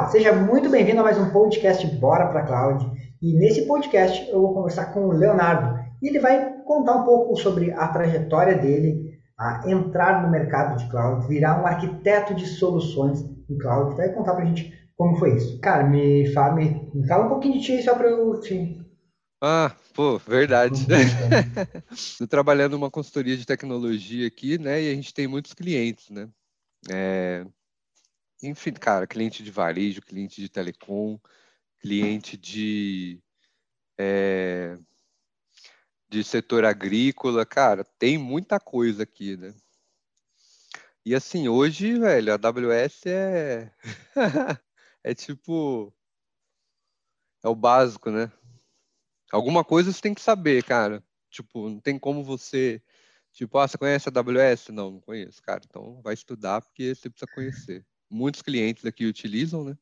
Olá, seja muito bem-vindo a mais um podcast Bora para Cloud. E nesse podcast eu vou conversar com o Leonardo e ele vai contar um pouco sobre a trajetória dele, a entrar no mercado de cloud, virar um arquiteto de soluções em cloud. Vai contar para a gente como foi isso. Cara, me fala, me, me fala um pouquinho de ti só para eu te ah, pô, verdade. Estou trabalhando numa consultoria de tecnologia aqui, né? E a gente tem muitos clientes, né? É... Enfim, cara, cliente de varejo, cliente de telecom, cliente de, é... de setor agrícola, cara, tem muita coisa aqui, né? E assim, hoje, velho, a AWS é. é tipo. É o básico, né? Alguma coisa você tem que saber, cara. Tipo, não tem como você. Tipo, ah, você conhece a AWS? Não, não conheço, cara. Então vai estudar porque você precisa conhecer. Muitos clientes aqui utilizam, né?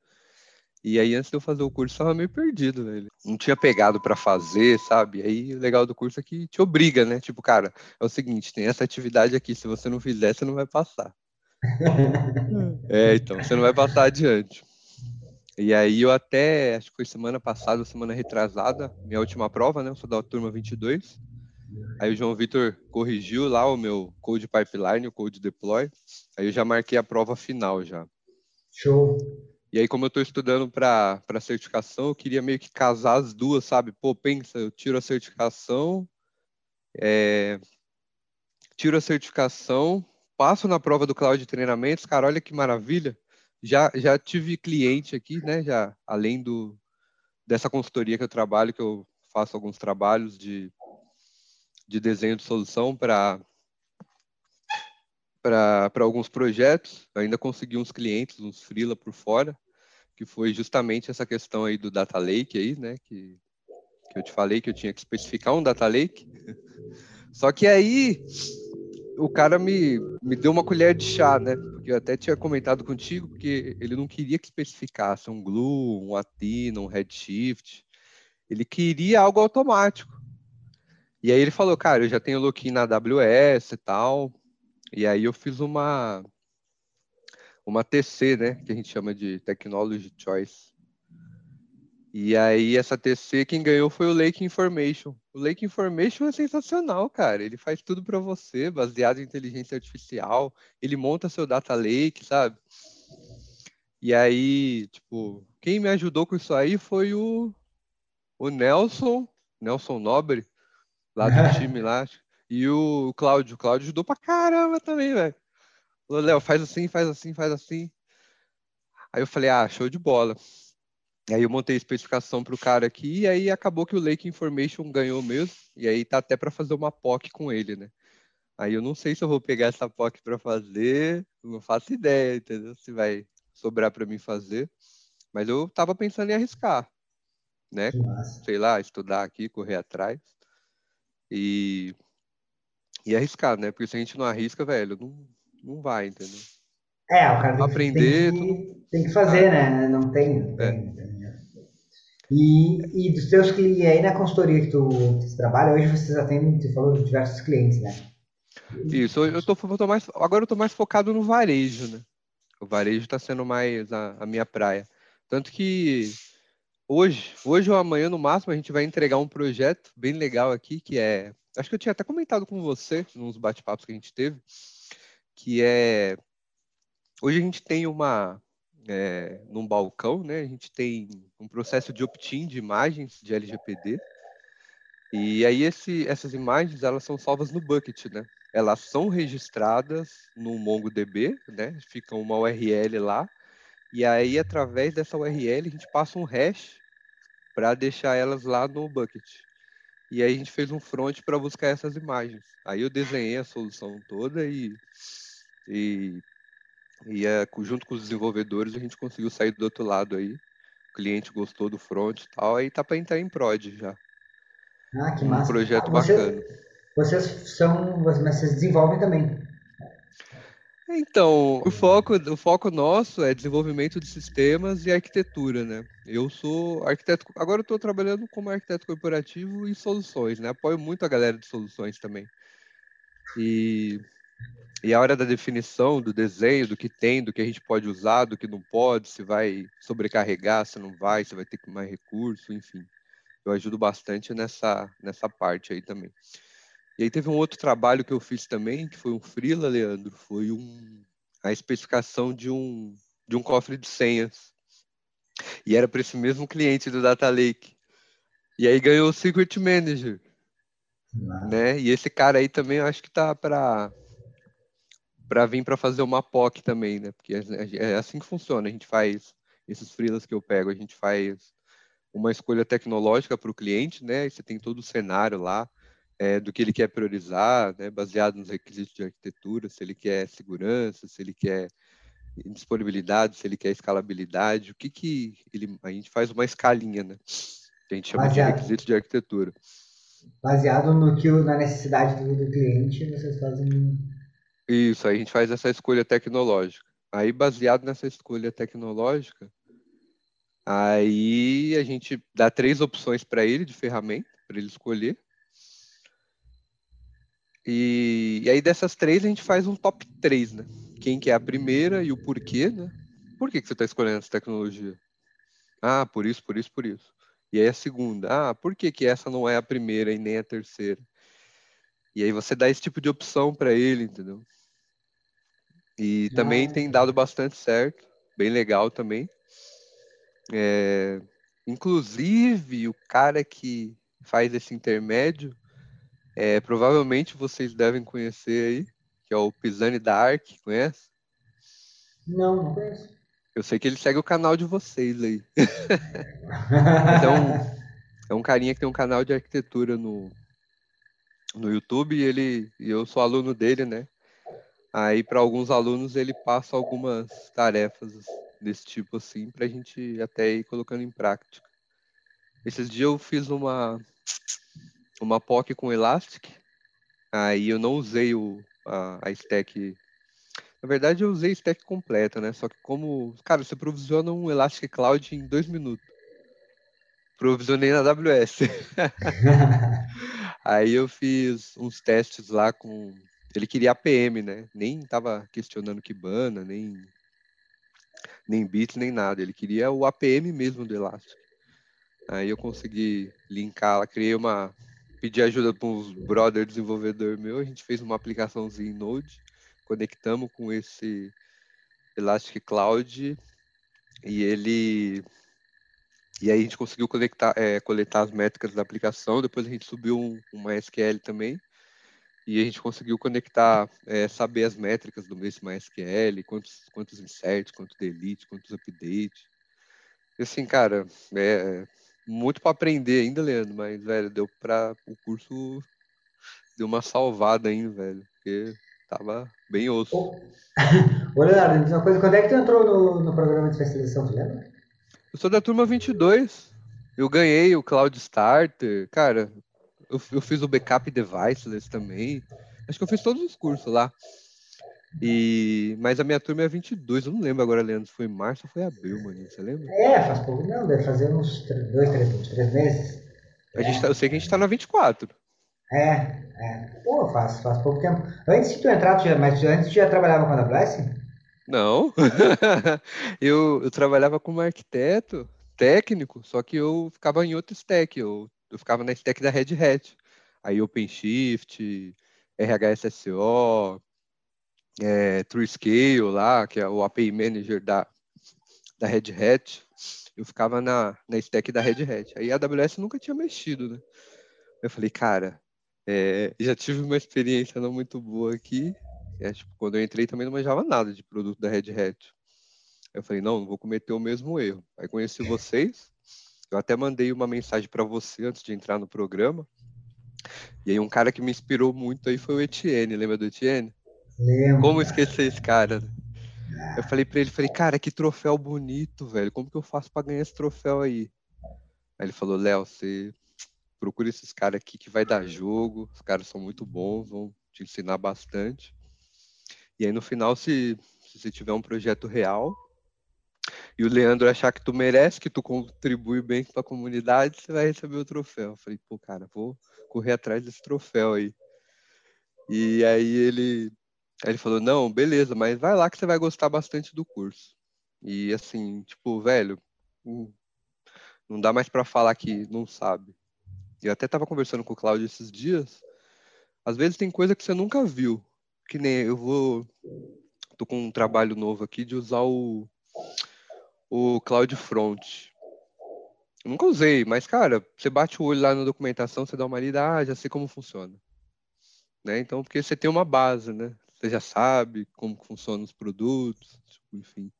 E aí, antes de eu fazer o curso, eu estava meio perdido, velho. Não tinha pegado para fazer, sabe? Aí, o legal do curso é que te obriga, né? Tipo, cara, é o seguinte, tem essa atividade aqui, se você não fizer, você não vai passar. é, então, você não vai passar adiante. E aí eu até, acho que foi semana passada, semana retrasada, minha última prova, né? Eu sou da turma 22. Aí o João Vitor corrigiu lá o meu code pipeline, o code deploy. Aí eu já marquei a prova final já. Show. E aí como eu estou estudando para certificação, eu queria meio que casar as duas, sabe? Pô, pensa, eu tiro a certificação, é... tiro a certificação, passo na prova do cloud de treinamentos, cara, olha que maravilha já, já tive cliente aqui, né? Já além do dessa consultoria que eu trabalho, que eu faço alguns trabalhos de, de desenho de solução para para alguns projetos. Ainda consegui uns clientes, uns freela por fora, que foi justamente essa questão aí do data lake aí, né? Que, que eu te falei que eu tinha que especificar um data lake. Só que aí o cara me, me deu uma colher de chá, né? Porque eu até tinha comentado contigo, porque ele não queria que especificasse um Glue, um Athena, um Redshift. Ele queria algo automático. E aí ele falou, cara, eu já tenho login na AWS e tal. E aí eu fiz uma uma TC, né, que a gente chama de Technology Choice. E aí, essa TC, quem ganhou foi o Lake Information. O Lake Information é sensacional, cara. Ele faz tudo para você, baseado em inteligência artificial. Ele monta seu data lake, sabe? E aí, tipo, quem me ajudou com isso aí foi o, o Nelson, Nelson Nobre, lá do time lá. E o Cláudio. O Cláudio ajudou pra caramba também, velho. Falou, Léo, faz assim, faz assim, faz assim. Aí eu falei, ah, show de bola. Aí eu montei a especificação para o cara aqui, e aí acabou que o Lake Information ganhou mesmo, e aí tá até para fazer uma POC com ele, né? Aí eu não sei se eu vou pegar essa POC para fazer, não faço ideia, entendeu? Se vai sobrar para mim fazer. Mas eu tava pensando em arriscar, né? Sei lá, estudar aqui, correr atrás. E, e arriscar, né? Porque se a gente não arrisca, velho, não, não vai, entendeu? É, o cara tem, Aprender, tem, que, tem que fazer, né? Não tem. É. tem. E, e dos teus clientes, aí na consultoria que tu, que tu trabalha, hoje vocês atendem, tu falou, diversos clientes, né? Isso, eu tô, eu tô mais, agora eu tô mais focado no varejo, né? O varejo está sendo mais a, a, minha praia. Tanto que hoje, hoje ou amanhã, no máximo, a gente vai entregar um projeto bem legal aqui, que é. Acho que eu tinha até comentado com você nos bate-papos que a gente teve, que é. Hoje a gente tem uma, é, num balcão, né? A gente tem um processo de opt-in de imagens de LGPD. E aí esse, essas imagens elas são salvas no bucket, né? Elas são registradas no MongoDB, né? Fica uma URL lá. E aí através dessa URL a gente passa um hash para deixar elas lá no bucket. E aí a gente fez um front para buscar essas imagens. Aí eu desenhei a solução toda e, e e é, junto com os desenvolvedores a gente conseguiu sair do outro lado aí. O cliente gostou do front e tal, aí tá para entrar em prod já. Ah, que massa. Um projeto ah, bacana. Vocês são, mas vocês desenvolvem também. Então, o foco, o foco nosso é desenvolvimento de sistemas e arquitetura, né? Eu sou arquiteto, agora eu estou trabalhando como arquiteto corporativo e soluções, né? Apoio muito a galera de soluções também. E e a hora da definição do desenho, do que tem, do que a gente pode usar, do que não pode, se vai sobrecarregar, se não vai, se vai ter mais recurso, enfim. Eu ajudo bastante nessa, nessa parte aí também. E aí teve um outro trabalho que eu fiz também, que foi um freela, Leandro, foi um, a especificação de um, de um cofre de senhas. E era para esse mesmo cliente do Data Lake. E aí ganhou o Secret Manager. Né? E esse cara aí também acho que tá para para vir para fazer uma POC também, né? Porque é, é assim que funciona. A gente faz esses freelas que eu pego, a gente faz uma escolha tecnológica para o cliente, né? E você tem todo o cenário lá é, do que ele quer priorizar, né? Baseado nos requisitos de arquitetura, se ele quer segurança, se ele quer disponibilidade, se ele quer escalabilidade, o que que ele a gente faz uma escalinha, né? Que a gente chama Baseado. de requisitos de arquitetura. Baseado no que na necessidade do, do cliente, vocês fazem isso, aí a gente faz essa escolha tecnológica. Aí, baseado nessa escolha tecnológica, aí a gente dá três opções para ele de ferramenta, para ele escolher. E, e, aí dessas três a gente faz um top 3, né? Quem que é a primeira e o porquê, né? Por que, que você está escolhendo essa tecnologia? Ah, por isso, por isso, por isso. E aí a segunda, ah, por que, que essa não é a primeira e nem a terceira? E aí você dá esse tipo de opção para ele, entendeu? E também ah. tem dado bastante certo, bem legal também. É, inclusive, o cara que faz esse intermédio, é, provavelmente vocês devem conhecer aí, que é o Pisani Dark, conhece? Não, não conheço. Eu sei que ele segue o canal de vocês aí. então, é um carinha que tem um canal de arquitetura no, no YouTube e ele e eu sou aluno dele, né? Aí, para alguns alunos, ele passa algumas tarefas desse tipo assim, para a gente até ir colocando em prática. Esses dias eu fiz uma, uma POC com Elastic, aí eu não usei o, a, a stack. Na verdade, eu usei stack completa, né? Só que como, cara, você provisiona um Elastic Cloud em dois minutos. Provisionei na AWS. aí eu fiz uns testes lá com ele queria APM, né? Nem estava questionando Kibana, nem nem bits, nem nada. Ele queria o APM mesmo do Elastic. Aí eu consegui linkar, criei uma pedi ajuda para uns brother desenvolvedor meu, a gente fez uma aplicaçãozinha em Node, conectamos com esse Elastic Cloud e ele e aí a gente conseguiu conectar, é, coletar as métricas da aplicação, depois a gente subiu um, uma SQL também e a gente conseguiu conectar, é, saber as métricas do mesmo MySQL, quantos, quantos inserts, quantos delete, quantos updates. E assim, cara, é muito para aprender ainda, Leandro, mas, velho, deu para o curso deu uma salvada ainda, velho, porque tava bem osso. Ô, Leonardo, uma coisa, quando é que tu entrou no, no programa de especialização, tu lembra? Eu sou da turma 22. Eu ganhei o Cloud Starter, cara, eu, eu fiz o backup deviceless também. Acho que eu fiz todos os cursos lá. E, mas a minha turma é 22, eu não lembro agora, Leandro, foi março ou foi abril, mano, você lembra? É, faz pouco, não, deve fazer uns dois, três, três meses. A gente tá, eu sei que a gente tá na 24. É, é. Pô, faz, faz pouco tempo. Antes de tu entrar, tu já, mas antes tu já trabalhava com a AWS? Não, eu, eu trabalhava como arquiteto técnico, só que eu ficava em outro stack, eu eu ficava na stack da Red Hat. Aí OpenShift, RHSSO, é, TrueScale lá, que é o API Manager da, da Red Hat, eu ficava na, na stack da Red Hat. Aí a AWS nunca tinha mexido, né? Eu falei, cara, é, já tive uma experiência não muito boa aqui. É, tipo, quando eu entrei também não manjava nada de produto da Red Hat. Eu falei, não, não vou cometer o mesmo erro. Aí conheci vocês, eu até mandei uma mensagem para você antes de entrar no programa. E aí um cara que me inspirou muito aí foi o Etienne, lembra do Etienne? Lembro. Como esquecer esse cara? Eu falei para ele, falei, cara, que troféu bonito, velho. Como que eu faço para ganhar esse troféu aí? Aí ele falou, Léo, você procura esses caras aqui que vai dar jogo. Os caras são muito bons, vão te ensinar bastante. E aí no final, se, se você tiver um projeto real, e o Leandro achar que tu merece, que tu contribui bem com a comunidade, você vai receber o troféu. Eu falei, pô, cara, vou correr atrás desse troféu aí. E aí ele Aí ele falou, não, beleza, mas vai lá que você vai gostar bastante do curso. E assim, tipo, velho, não dá mais para falar que não sabe. Eu até tava conversando com o Claudio esses dias. Às vezes tem coisa que você nunca viu. Que nem eu vou. Tô com um trabalho novo aqui de usar o, o Cloud Front. Eu nunca usei, mas, cara, você bate o olho lá na documentação, você dá uma lida, ah, já sei como funciona. Né? Então, porque você tem uma base, né? Você já sabe como funcionam os produtos, tipo, enfim,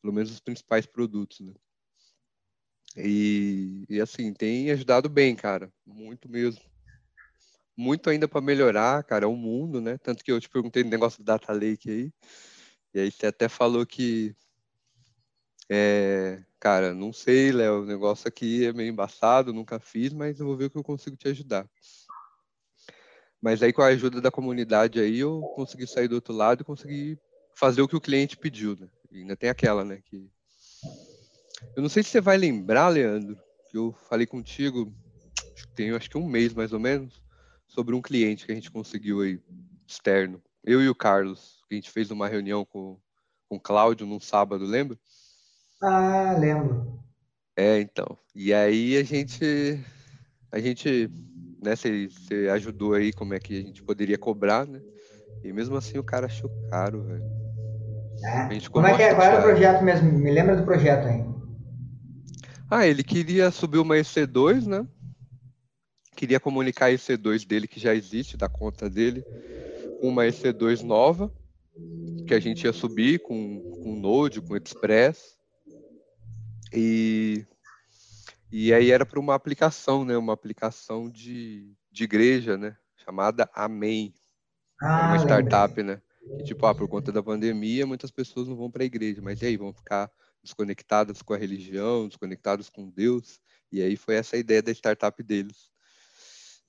pelo menos os principais produtos, né? E, e assim, tem ajudado bem, cara, muito mesmo. Muito ainda para melhorar, cara, o mundo, né? Tanto que eu te perguntei no negócio do Data Lake aí, e aí você até falou que é, cara, não sei, Léo, o negócio aqui é meio embaçado, nunca fiz, mas eu vou ver o que eu consigo te ajudar. Mas aí com a ajuda da comunidade aí eu consegui sair do outro lado e consegui fazer o que o cliente pediu, né? E ainda tem aquela, né, que eu não sei se você vai lembrar, Leandro, que eu falei contigo, tem acho que um mês mais ou menos, sobre um cliente que a gente conseguiu aí externo. Eu e o Carlos, que a gente fez uma reunião com, com o Cláudio num sábado, lembra? Ah, lembro. É, então. E aí a gente a gente né? Você, ajudou aí como é que a gente poderia cobrar, né? E mesmo assim o cara achou caro, velho. É. Como é que é? Qual era o projeto mesmo? Me lembra do projeto aí. Ah, ele queria subir uma EC2, né? Queria comunicar a EC2 dele, que já existe, da conta dele, com uma EC2 nova, que a gente ia subir com, com Node, com Express. E e aí era para uma aplicação, né? Uma aplicação de, de igreja, né? Chamada Amém. Ah, uma startup, lembrei. né? Que, tipo, ah, por conta da pandemia, muitas pessoas não vão para a igreja, mas e aí, vão ficar desconectadas com a religião, desconectadas com Deus? E aí foi essa a ideia da startup deles.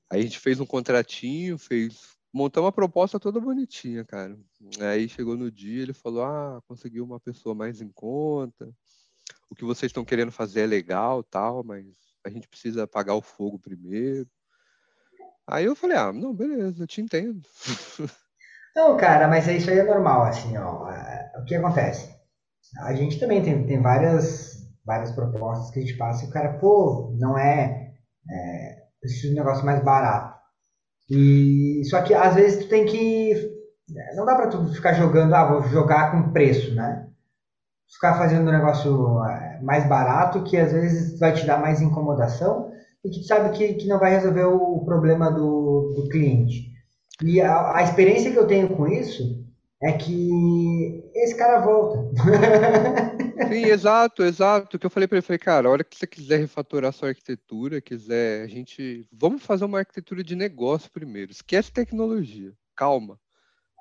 Aí a gente fez um contratinho, fez montou uma proposta toda bonitinha, cara. Aí chegou no dia, ele falou: "Ah, conseguiu uma pessoa mais em conta, o que vocês estão querendo fazer é legal, tal, mas a gente precisa apagar o fogo primeiro. Aí eu falei, ah, não, beleza, eu te entendo. Não, cara, mas isso aí é normal, assim, ó. É, o que acontece? A gente também tem, tem várias, várias propostas que a gente passa e o cara, pô, não é, é preciso de um negócio mais barato. E só que às vezes tu tem que não dá para tu ficar jogando, ah, vou jogar com preço, né? Ficar fazendo um negócio é, mais barato, que às vezes vai te dar mais incomodação e que sabe que, que não vai resolver o problema do, do cliente. E a, a experiência que eu tenho com isso é que esse cara volta. Sim, exato, exato. O que eu falei para ele, falei, cara, a hora que você quiser refatorar sua arquitetura, quiser, a gente, vamos fazer uma arquitetura de negócio primeiro. Esquece tecnologia. Calma.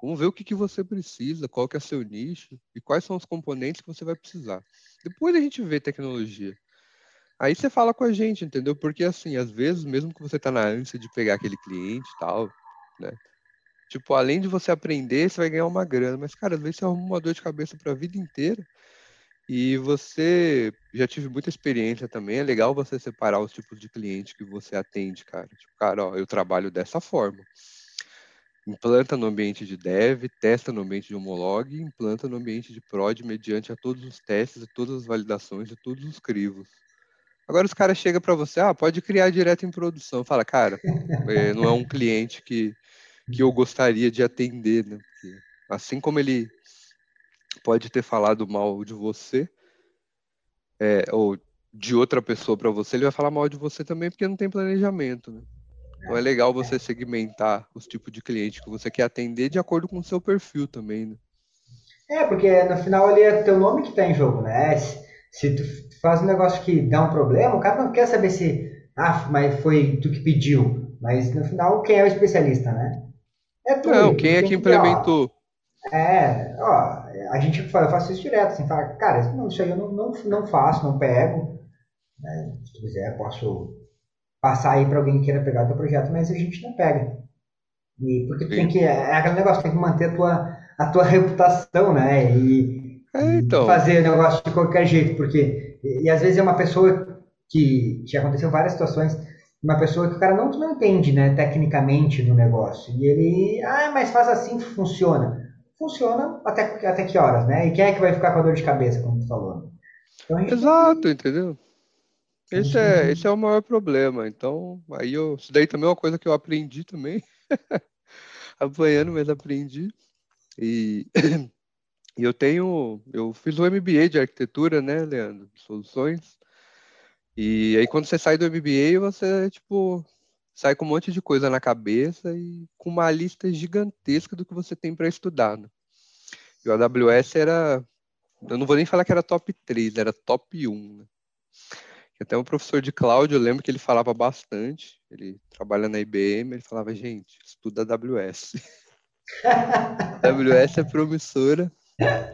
Vamos ver o que, que você precisa, qual que é seu nicho e quais são os componentes que você vai precisar. Depois a gente vê tecnologia. Aí você fala com a gente, entendeu? Porque assim, às vezes, mesmo que você tá na ânsia de pegar aquele cliente e tal, né? Tipo, além de você aprender, você vai ganhar uma grana. Mas, cara, às vezes você arruma uma dor de cabeça para a vida inteira. E você já tive muita experiência também. É legal você separar os tipos de cliente que você atende, cara. Tipo, cara, ó, eu trabalho dessa forma implanta no ambiente de dev, testa no ambiente de homolog, implanta no ambiente de prod mediante a todos os testes e todas as validações de todos os crivos. Agora os caras chegam para você, ah, pode criar direto em produção. Fala, cara, é, não é um cliente que, que eu gostaria de atender, né? Porque, assim como ele pode ter falado mal de você, é, ou de outra pessoa para você, ele vai falar mal de você também porque não tem planejamento, né? Então é legal você segmentar os tipos de cliente que você quer atender de acordo com o seu perfil também, né? É, porque no final ali é teu nome que está em jogo, né? Se, tu faz um negócio que dá um problema, o cara não quer saber se, ah, mas foi tu que pediu. Mas no final, quem é o especialista, né? É tu. Não, quem é que implementou? é, ó, a gente eu faço isso direto, assim, fala, cara, isso aí eu não, não, não faço, não pego. Né? Se tu quiser, posso passar aí para alguém que queira pegar o teu projeto, mas a gente não pega. E porque tem que, é aquele negócio, tem que manter a tua, a tua reputação, né? E, é, então. fazer o negócio de qualquer jeito, porque, e, e, às vezes é uma pessoa que, já aconteceu várias situações, uma pessoa que o cara não, não entende, né, tecnicamente no negócio, e ele, ah, mas faz assim que funciona. funciona até, até que horas, né? E quem é que vai ficar com a dor de cabeça, como tu falou? Então, Exato, entendeu? Esse é, esse é o maior problema. Então, aí eu, isso daí também é uma coisa que eu aprendi também. Apanhando, mas aprendi. E, e eu tenho, eu fiz o um MBA de arquitetura, né, Leandro? Soluções. E aí quando você sai do MBA, você, tipo, sai com um monte de coisa na cabeça e com uma lista gigantesca do que você tem para estudar. Né? E o AWS era, eu não vou nem falar que era top 3, era top 1. Né? Até um professor de cloud, eu lembro que ele falava bastante, ele trabalha na IBM, ele falava, gente, estuda AWS. AWS é promissora,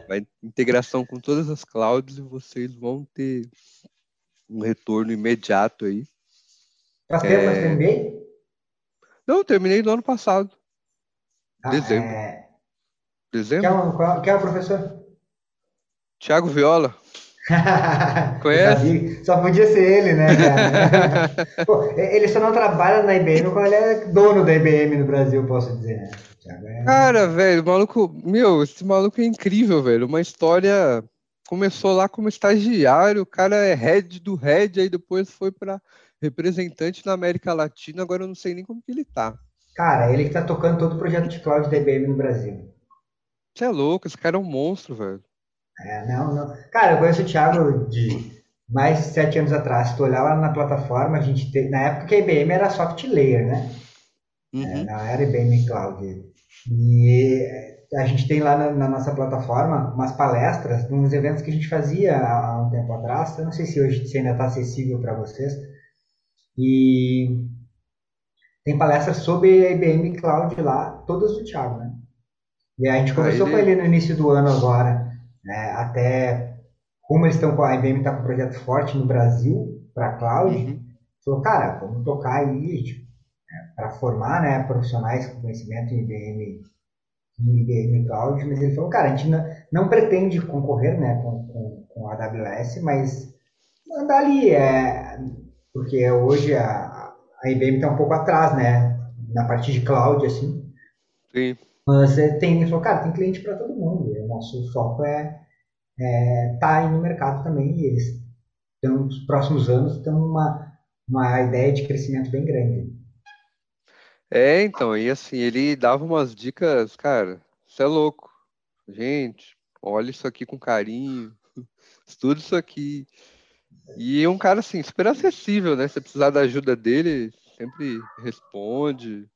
vai integração com todas as clouds e vocês vão ter um retorno imediato aí. Faz tempo é... que MBA? Não, terminei no ano passado. Ah, Dezembro. É... Dezembro? Quem o, quem é o professor? Tiago Viola. Conhece? Só podia ser ele, né? Pô, ele só não trabalha na IBM quando ele é dono da IBM no Brasil, posso dizer, né? É... Cara, velho, o maluco, meu, esse maluco é incrível, velho. Uma história começou lá como estagiário, o cara é head do head, aí depois foi para representante na América Latina, agora eu não sei nem como que ele tá. Cara, ele que tá tocando todo o projeto de cloud da IBM no Brasil. Você é louco, esse cara é um monstro, velho. É, não, não. Cara, eu conheço o Thiago de mais de sete anos atrás. Se tu olhar lá na plataforma, a gente tem. Na época a IBM era soft layer, né? Uhum. É, não era IBM Cloud. E a gente tem lá na, na, nossa plataforma umas palestras, uns eventos que a gente fazia há um tempo atrás. Eu não sei se hoje se ainda está acessível para vocês. E tem palestras sobre a IBM Cloud lá, todas do Thiago, né? E a gente conversou ele... com ele no início do ano agora, né? até como eles estão com a IBM está com um projeto forte no Brasil para cloud. Uhum. Falou, cara, vamos tocar aí tipo, né, para formar né, profissionais com conhecimento em IBM IBM Cloud, mas ele falou, cara, a gente não, não pretende concorrer né, com, com, com a AWS, mas andar ali, é, porque hoje a, a IBM está um pouco atrás, né, na parte de cloud, assim. Sim. Mas é, tem, falou, cara, tem cliente para todo mundo, o nosso foco é, é tá no mercado também, e eles, então, nos próximos anos, têm uma, uma ideia de crescimento bem grande. É, então, e assim, ele dava umas dicas, cara, você é louco. Gente, olha isso aqui com carinho, estuda isso aqui. E é um cara, assim, super acessível, né? Se precisar da ajuda dele, sempre responde.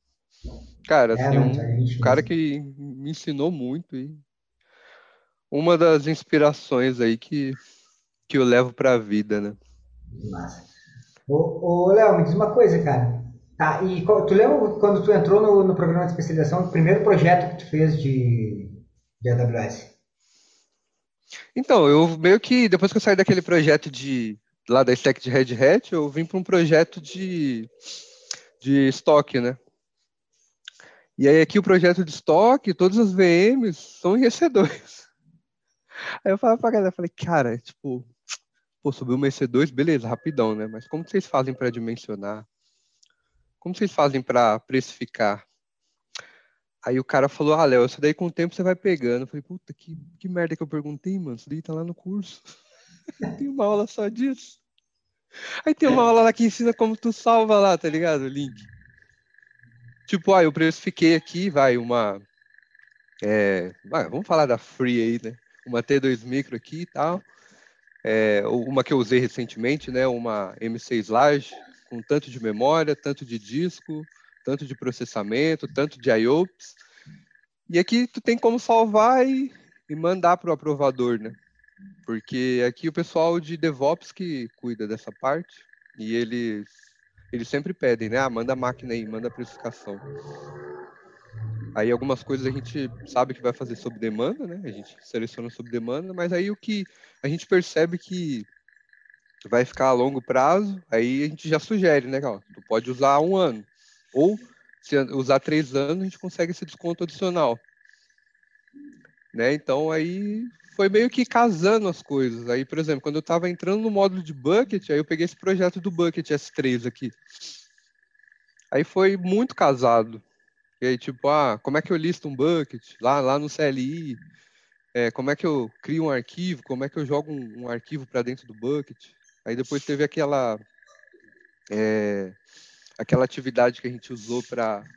Cara, é, assim, é, um cara que me ensinou muito e uma das inspirações aí que, que eu levo pra vida, né? Massa. Ô, ô Léo, me diz uma coisa, cara. Tá, e tu lembra quando tu entrou no, no programa de especialização, o primeiro projeto que tu fez de, de AWS? Então, eu meio que, depois que eu saí daquele projeto de lá da stack de Red Hat, eu vim para um projeto de, de estoque, né? E aí aqui o projeto de estoque, todas as VMs são em EC2. Aí eu falei pra galera, falei, cara, tipo, pô, subiu uma EC2, beleza, rapidão, né? Mas como vocês fazem para dimensionar? Como vocês fazem para precificar? Aí o cara falou, ah, Léo, isso daí com o tempo você vai pegando. Eu falei, puta, que, que merda que eu perguntei, mano. Isso daí tá lá no curso. tem uma aula só disso. Aí tem uma aula lá que ensina como tu salva lá, tá ligado? O link. Tipo, ah, eu precifiquei aqui, vai, uma. É, vamos falar da Free aí, né? Uma T2 Micro aqui e tal. É, uma que eu usei recentemente, né? Uma M6 Large com tanto de memória, tanto de disco, tanto de processamento, tanto de IOPS. E aqui tu tem como salvar e, e mandar para o aprovador, né? Porque aqui o pessoal de DevOps que cuida dessa parte e eles eles sempre pedem, né? Ah, manda a máquina aí, manda a precificação. Aí algumas coisas a gente sabe que vai fazer sob demanda, né? A gente seleciona sob demanda, mas aí o que a gente percebe que vai ficar a longo prazo, aí a gente já sugere, né, Cal? Tu pode usar um ano. Ou se usar três anos, a gente consegue esse desconto adicional. Né? Então aí foi meio que casando as coisas. Aí, por exemplo, quando eu estava entrando no módulo de bucket, aí eu peguei esse projeto do bucket S3 aqui. Aí foi muito casado. E aí, tipo, ah, como é que eu listo um bucket lá, lá no CLI? É, como é que eu crio um arquivo? Como é que eu jogo um, um arquivo para dentro do bucket? Aí depois teve aquela é, aquela atividade que a gente usou para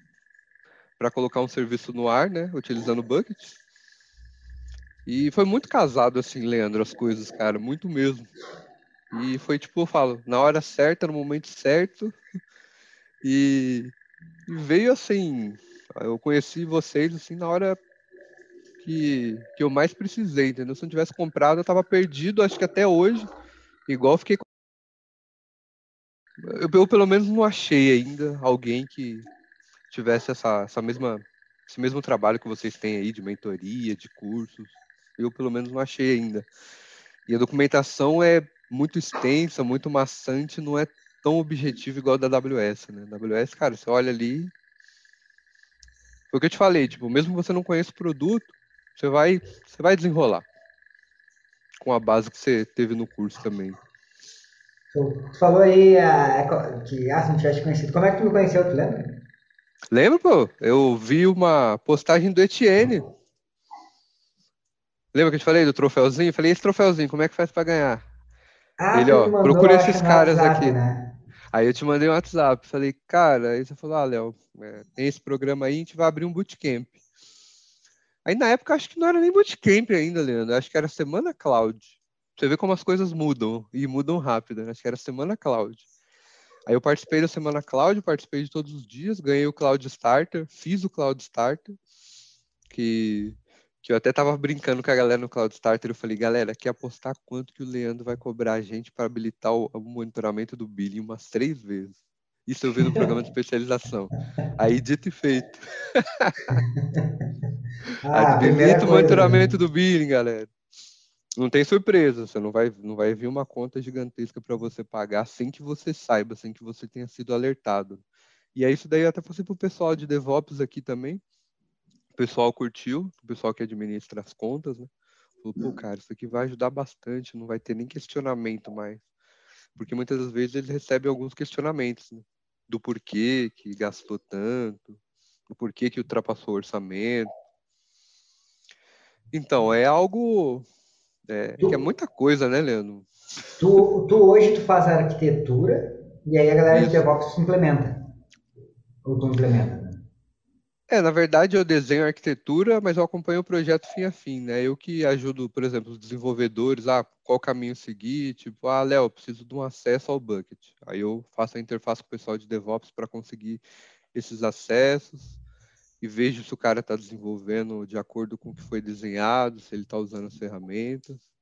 para colocar um serviço no ar, né, utilizando o bucket. E foi muito casado assim, Leandro, as coisas, cara, muito mesmo. E foi tipo, eu falo, na hora certa, no momento certo. E, e veio assim, eu conheci vocês assim na hora que, que eu mais precisei, entendeu? Se eu não tivesse comprado, eu tava perdido, acho que até hoje. Igual fiquei eu, eu pelo menos não achei ainda alguém que tivesse essa, essa mesma, esse mesmo trabalho que vocês têm aí de mentoria, de cursos. Eu pelo menos não achei ainda. E a documentação é muito extensa, muito maçante, não é tão objetivo igual a da AWS, né? A AWS, cara, você olha ali. Foi o que eu te falei, tipo, mesmo que você não conheça o produto, você vai, você vai desenrolar com a base que você teve no curso também. Tu, falou aí a, que ah, se não tivesse conhecido. Como é que tu me conheceu, tu lembra? Lembro, pô. Eu vi uma postagem do Etienne. Lembra que eu te falei do troféuzinho? Eu falei, esse troféuzinho, como é que faz para ganhar? Ah, Ele, ó, procura esses caras WhatsApp, aqui. Né? Aí eu te mandei um WhatsApp, falei, cara, aí você falou, ah, Léo, é, tem esse programa aí, a gente vai abrir um bootcamp. Aí na época acho que não era nem bootcamp ainda, Leandro, acho que era Semana Cloud. Você vê como as coisas mudam, e mudam rápido, né? acho que era Semana Cloud. Aí eu participei da Semana Cloud, participei de todos os dias, ganhei o Cloud Starter, fiz o Cloud Starter, que que eu até tava brincando com a galera no Cloud Starter, eu falei, galera, quer apostar quanto que o Leandro vai cobrar a gente para habilitar o, o, monitoramento do billing umas três vezes? Isso eu vi no programa de especialização. Aí, dito e feito. ah, Habilita o monitoramento do billing, galera. Não tem surpresa, você não vai, não vai vir uma conta gigantesca para você pagar sem que você saiba, sem que você tenha sido alertado. E é isso daí até para o pessoal de DevOps aqui também o pessoal curtiu, o pessoal que administra as contas, né? Falou, pô, cara, isso aqui vai ajudar bastante, não vai ter nem questionamento mais. Porque muitas das vezes eles recebem alguns questionamentos, né? Do porquê que gastou tanto, do porquê que ultrapassou o orçamento. Então, é algo é, tu, que é muita coisa, né, Leandro? Tu, tu hoje tu faz a arquitetura e aí a galera Isso. de DevOps implementa. Ou tu implementa? É, na verdade eu desenho arquitetura, mas eu acompanho o projeto fim a fim, né? Eu que ajudo, por exemplo, os desenvolvedores, ah, qual caminho seguir, tipo, ah, Léo, preciso de um acesso ao bucket. Aí eu faço a interface com o pessoal de DevOps para conseguir esses acessos e vejo se o cara está desenvolvendo de acordo com o que foi desenhado, se ele está usando as ferramentas.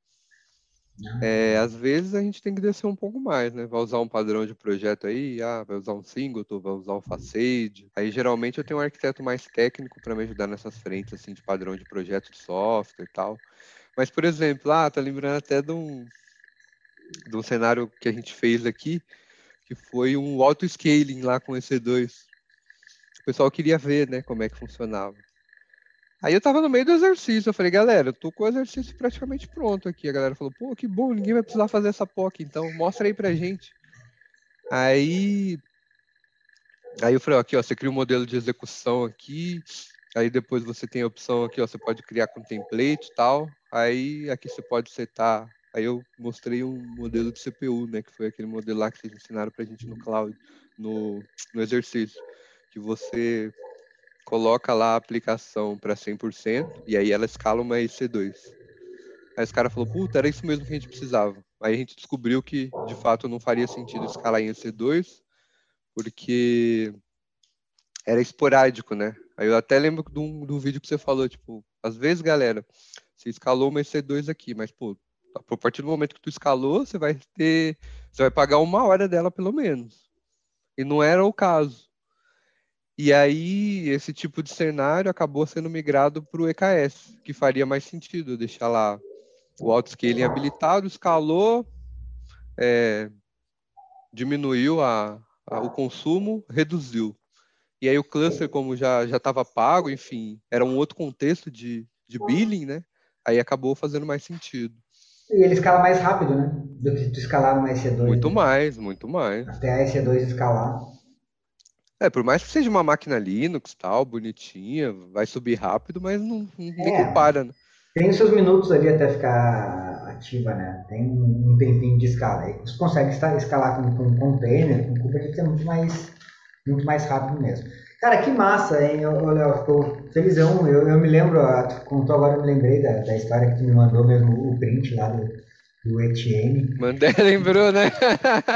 É, às vezes a gente tem que descer um pouco mais, né? Vai usar um padrão de projeto aí, ah, vai usar um singleton, vai usar um facade. Aí geralmente eu tenho um arquiteto mais técnico para me ajudar nessas frentes assim de padrão de projeto de software e tal. Mas por exemplo, ah, tá lembrando até de um de um cenário que a gente fez aqui, que foi um auto scaling lá com EC2. O pessoal queria ver, né, como é que funcionava. Aí eu tava no meio do exercício, eu falei, galera, eu tô com o exercício praticamente pronto aqui. A galera falou, pô, que bom, ninguém vai precisar fazer essa POC, então mostra aí pra gente. Aí, aí eu falei, ó, aqui, ó, você cria um modelo de execução aqui, aí depois você tem a opção aqui, ó, você pode criar com template e tal. Aí aqui você pode setar. Aí eu mostrei um modelo de CPU, né, que foi aquele modelo lá que vocês ensinaram pra gente no cloud, no, no exercício, que você coloca lá a aplicação para 100% e aí ela escala uma EC2. Aí os caras falou, puta, era isso mesmo que a gente precisava. Aí a gente descobriu que, de fato, não faria sentido escalar em EC2, porque era esporádico, né? Aí eu até lembro do, do vídeo que você falou, tipo, às vezes, galera, você escalou uma EC2 aqui, mas, pô, a partir do momento que tu escalou, você vai ter, você vai pagar uma hora dela pelo menos. E não era o caso. E aí, esse tipo de cenário acabou sendo migrado para o EKS, que faria mais sentido deixar lá o autoscaling habilitado, escalou, é, diminuiu a, a, o consumo, reduziu. E aí o cluster, como já estava pago, enfim, era um outro contexto de, de billing, né? Aí acabou fazendo mais sentido. E ele escala mais rápido, né? Do que tu escalar numa EC2. Muito né? mais, muito mais. Até a EC2 escalar. É, por mais que seja uma máquina Linux, tal, bonitinha, vai subir rápido, mas não, nem é, compara, né? Tem os seus minutos ali até ficar ativa, né? Tem um tempinho de escala. Aí você consegue escalar com, com container, com Kubernetes é muito mais, muito mais rápido mesmo. Cara, que massa, hein? Eu, Léo, ficou felizão. Eu, eu me lembro, tu contou agora, eu me lembrei da, da história que tu me mandou mesmo, o print lá do, do Etienne. Mandei, lembrou, né?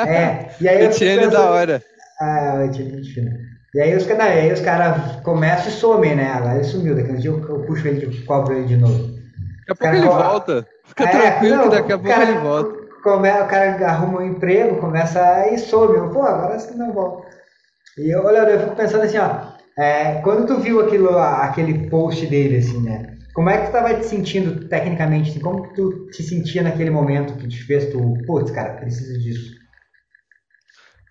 É, e aí Etienne é da hora. Ah, o Etienne é e aí os caras cara começam e somem, né? Agora ele sumiu, daqui a um dia eu, eu puxo ele, eu cobro ele de novo. Daqui a pouco ele volta. Fica é, tranquilo não, que daqui a pouco cara, ele volta. Come, o cara arruma um emprego, começa e some. Pô, agora você não volta. E eu, olha, eu fico pensando assim, ó. É, quando tu viu aquilo, aquele post dele, assim, né? Como é que tu estava te sentindo tecnicamente? Assim, como que tu te sentia naquele momento que te fez tu, putz, cara, preciso disso?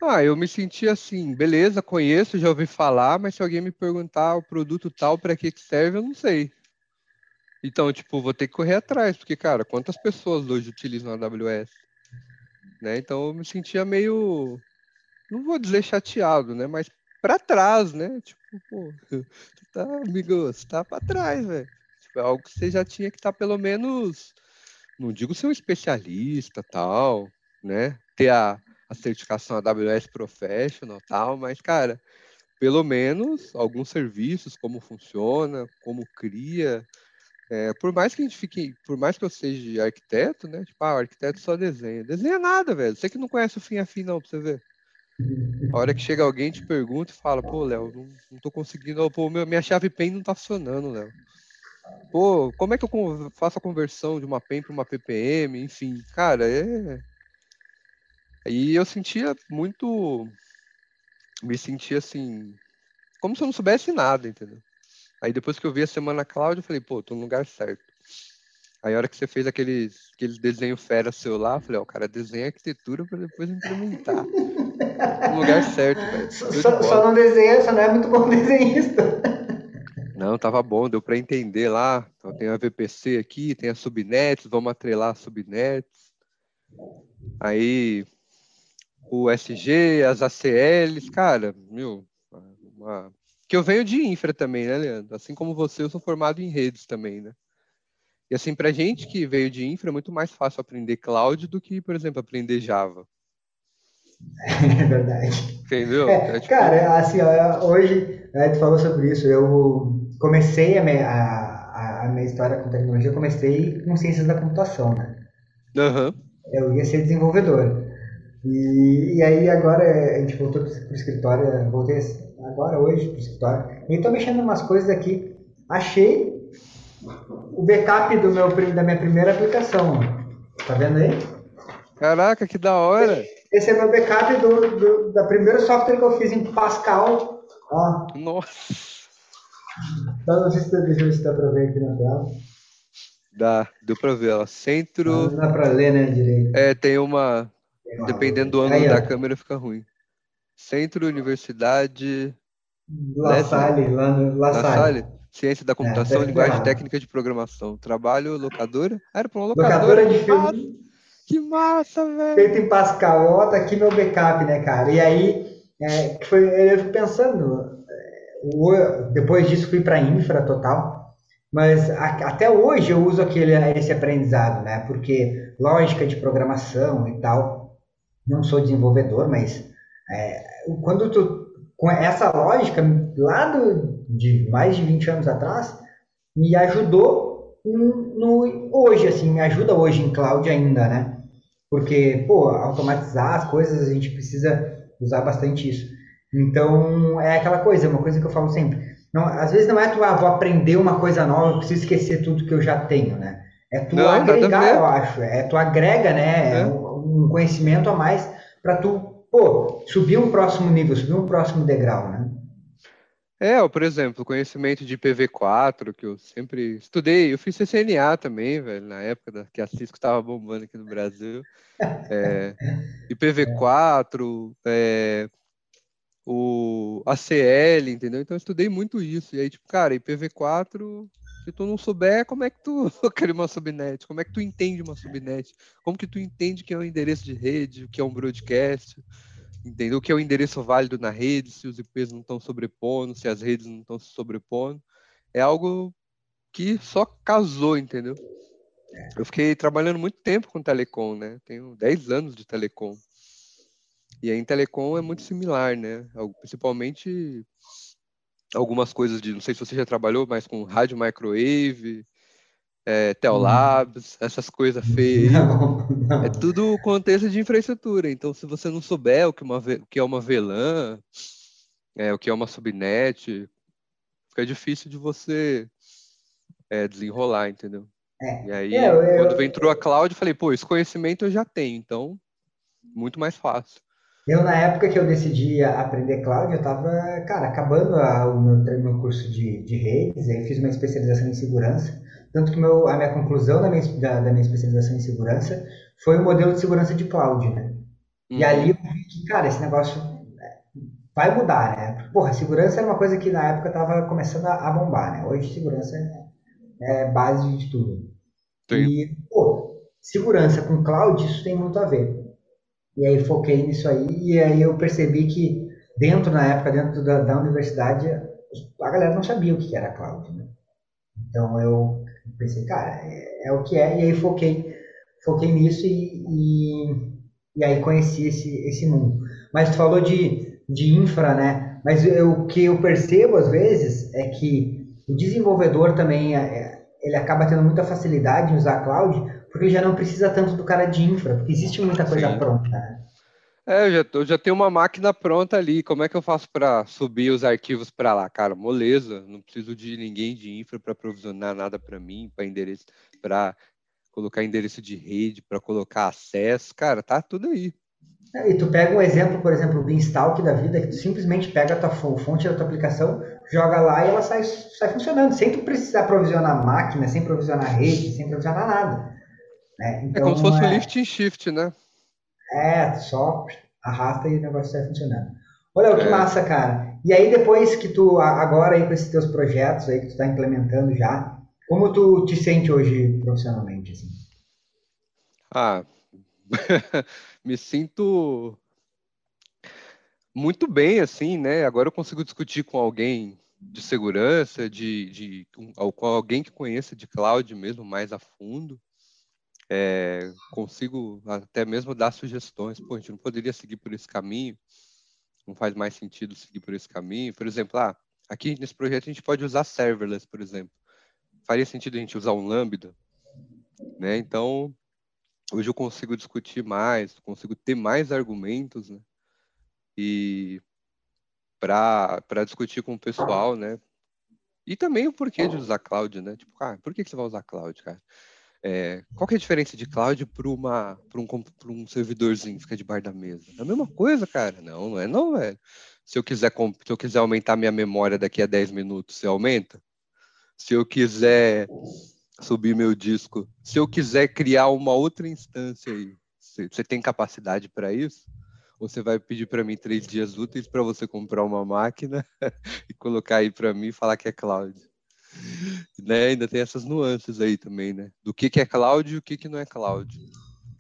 Ah, eu me senti assim, beleza, conheço, já ouvi falar, mas se alguém me perguntar o produto tal para que serve, eu não sei. Então, tipo, vou ter que correr atrás, porque, cara, quantas pessoas hoje utilizam a AWS? Né? Então eu me sentia meio, não vou dizer chateado, né? Mas para trás, né? Tipo, pô, tá, amigo, você tá para trás, velho. Tipo, é algo que você já tinha que estar tá, pelo menos, não digo ser um especialista, tal, né? Ter a, a certificação AWS Professional, tal, mas, cara, pelo menos alguns serviços, como funciona, como cria, é, por mais que a gente fique, por mais que eu seja arquiteto, né? Tipo, ah, o arquiteto só desenha. Desenha nada, velho. Você que não conhece o fim a fim, não, pra você ver. A hora que chega alguém te pergunta e fala, pô, Léo, não, não tô conseguindo, pô, minha chave PEN não tá funcionando, Léo. Pô, como é que eu faço a conversão de uma PEN para uma PPM? Enfim, cara, é. Aí eu sentia muito. Me sentia assim. Como se eu não soubesse nada, entendeu? Aí depois que eu vi a Semana Cláudia, eu falei, pô, tô no lugar certo. Aí a hora que você fez aqueles, aqueles desenho fera seu lá, eu falei, ó, o cara desenha arquitetura para depois implementar. no lugar certo, velho. Só, só, não desenha, só não é muito bom desenhista. Não, tava bom, deu para entender lá. Então, tem a VPC aqui, tem a subnets, vamos atrelar a subnets. Aí o SG, as ACLs, cara, meu, uma, que eu venho de infra também, né, Leandro? Assim como você, eu sou formado em redes também, né? E assim, pra gente que veio de infra, é muito mais fácil aprender cloud do que, por exemplo, aprender Java. É verdade. Entendeu? É, é tipo... Cara, assim, hoje, a gente falou sobre isso, eu comecei a minha, a, a minha história com tecnologia, eu comecei com ciências da computação, né? Uhum. Eu ia ser desenvolvedor. E, e aí agora a gente voltou para o escritório, voltei agora hoje para o escritório. E estou mexendo em umas coisas aqui. Achei o backup do meu, da minha primeira aplicação. Tá vendo aí? Caraca, que da hora! Esse é meu backup do, do, da primeiro software que eu fiz em Pascal. Ó. Nossa! Então, não sei se ver se dá para ver aqui na tela. Dá, deu para ver, ó. Centro. Não, dá para ler, né, direito. É, tem uma. Dependendo do ângulo da câmera, fica ruim. Centro Universidade. La Salle, lá no La. La Salle. Ciência da computação, é, linguagem técnica de programação. Trabalho, locadora. Ah, era para uma locadora. Locadora de filme. Que massa, velho. Feito em Pascal. Ó, tá aqui meu backup, né, cara? E aí, é, foi, eu fico pensando, é, depois disso fui para infra total, mas a, até hoje eu uso aquele, esse aprendizado, né? Porque lógica de programação e tal, não sou desenvolvedor, mas é, quando tu, com essa lógica, lá do, de mais de 20 anos atrás, me ajudou no, hoje, assim, me ajuda hoje em cloud ainda, né? Porque, pô, automatizar as coisas, a gente precisa usar bastante isso. Então, é aquela coisa, uma coisa que eu falo sempre. Não, às vezes não é tu, ah, vou aprender uma coisa nova, eu preciso esquecer tudo que eu já tenho, né? É tu não, agregar, eu acho. É tu agrega, né? É. Um conhecimento a mais para tu pô, subir um próximo nível, subir um próximo degrau, né? É, por exemplo, conhecimento de IPv4, que eu sempre estudei, eu fiz CCNA também, velho, na época da, que a Cisco estava bombando aqui no Brasil. É, IPv4, é, o ACL, entendeu? Então eu estudei muito isso. E aí, tipo, cara, IPv4, se tu não souber, como é que tu cria uma subnet? Como é que tu entende uma subnet? Como que tu entende que é um endereço de rede, o que é um broadcast? entender o que é o endereço válido na rede, se os IPs não estão sobrepondo, se as redes não estão se sobrepondo. É algo que só casou, entendeu? Eu fiquei trabalhando muito tempo com telecom, né? Tenho 10 anos de telecom. E aí em telecom é muito similar, né? Principalmente algumas coisas de, não sei se você já trabalhou, mas com rádio microwave, é, Telabs, essas coisas feias. Não, não. É tudo contexto de infraestrutura. Então, se você não souber o que, uma, o que é uma VLAN, é, o que é uma subnet, fica difícil de você é, desenrolar, entendeu? É. E aí, é, eu, quando eu, entrou a cloud, eu falei, pô, esse conhecimento eu já tenho, então, muito mais fácil. Eu, na época que eu decidi aprender cloud, eu estava, cara, acabando a, o meu, meu curso de, de redes, aí fiz uma especialização em segurança, tanto que meu, a minha conclusão da minha, da, da minha especialização em segurança foi o modelo de segurança de cloud, né? Uhum. E ali eu vi que, cara, esse negócio é, vai mudar, né? Porra, segurança era uma coisa que na época estava começando a, a, bombar, né? Hoje segurança é, é base de tudo. Sim. E, pô, segurança com cloud, isso tem muito a ver. E aí foquei nisso aí, e aí eu percebi que dentro, na época, dentro da, da universidade, a galera não sabia o que era cloud, né? Então eu pensei, cara, é, é, o que é, e aí foquei, foquei nisso e, e, e, aí conheci esse, esse mundo. Mas tu falou de, de infra, né? Mas eu, o que eu percebo às vezes é que o desenvolvedor também, é, é ele acaba tendo muita facilidade em usar cloud, porque já não precisa tanto do cara de infra, porque existe muita coisa Sim. pronta. Né? É, eu já, já tenho uma máquina pronta ali. Como é que eu faço para subir os arquivos para lá? Cara, moleza. Não preciso de ninguém de infra para provisionar nada para mim, para endereço, para colocar endereço de rede, para colocar acesso. Cara, tá tudo aí. É, e tu pega um exemplo, por exemplo, do Instalk da vida, que tu simplesmente pega a tua fonte da tua aplicação, joga lá e ela sai, sai funcionando, sem tu precisar provisionar máquina, sem provisionar rede, sem provisionar nada. Né? Então, é como se fosse é... lift and shift, né? É, só arrasta e o negócio sai funcionando. Olha, que é. massa, cara. E aí depois que tu, agora aí com esses teus projetos aí que tu está implementando já, como tu te sente hoje profissionalmente, assim? Ah, me sinto muito bem, assim, né? Agora eu consigo discutir com alguém de segurança, de, de com alguém que conheça de cloud mesmo mais a fundo é, consigo até mesmo dar sugestões. Pô, a gente não poderia seguir por esse caminho, não faz mais sentido seguir por esse caminho. Por exemplo, ah, aqui nesse projeto a gente pode usar serverless, por exemplo. Faria sentido a gente usar um Lambda, né? Então, hoje eu consigo discutir mais, consigo ter mais argumentos, né? E para discutir com o pessoal, né? E também o porquê de usar cloud, né? Tipo, ah, por que, que você vai usar cloud, cara? É, qual que é a diferença de cloud para um, um servidorzinho que fica debaixo da mesa? É a mesma coisa, cara. Não, não é não, velho. Se eu quiser, se eu quiser aumentar minha memória daqui a 10 minutos, você aumenta? Se eu quiser subir meu disco, se eu quiser criar uma outra instância aí, você tem capacidade para isso? Ou você vai pedir para mim três dias úteis para você comprar uma máquina e colocar aí para mim e falar que é cloud? né? Ainda tem essas nuances aí também, né? Do que, que é cloud e o que, que não é cloud.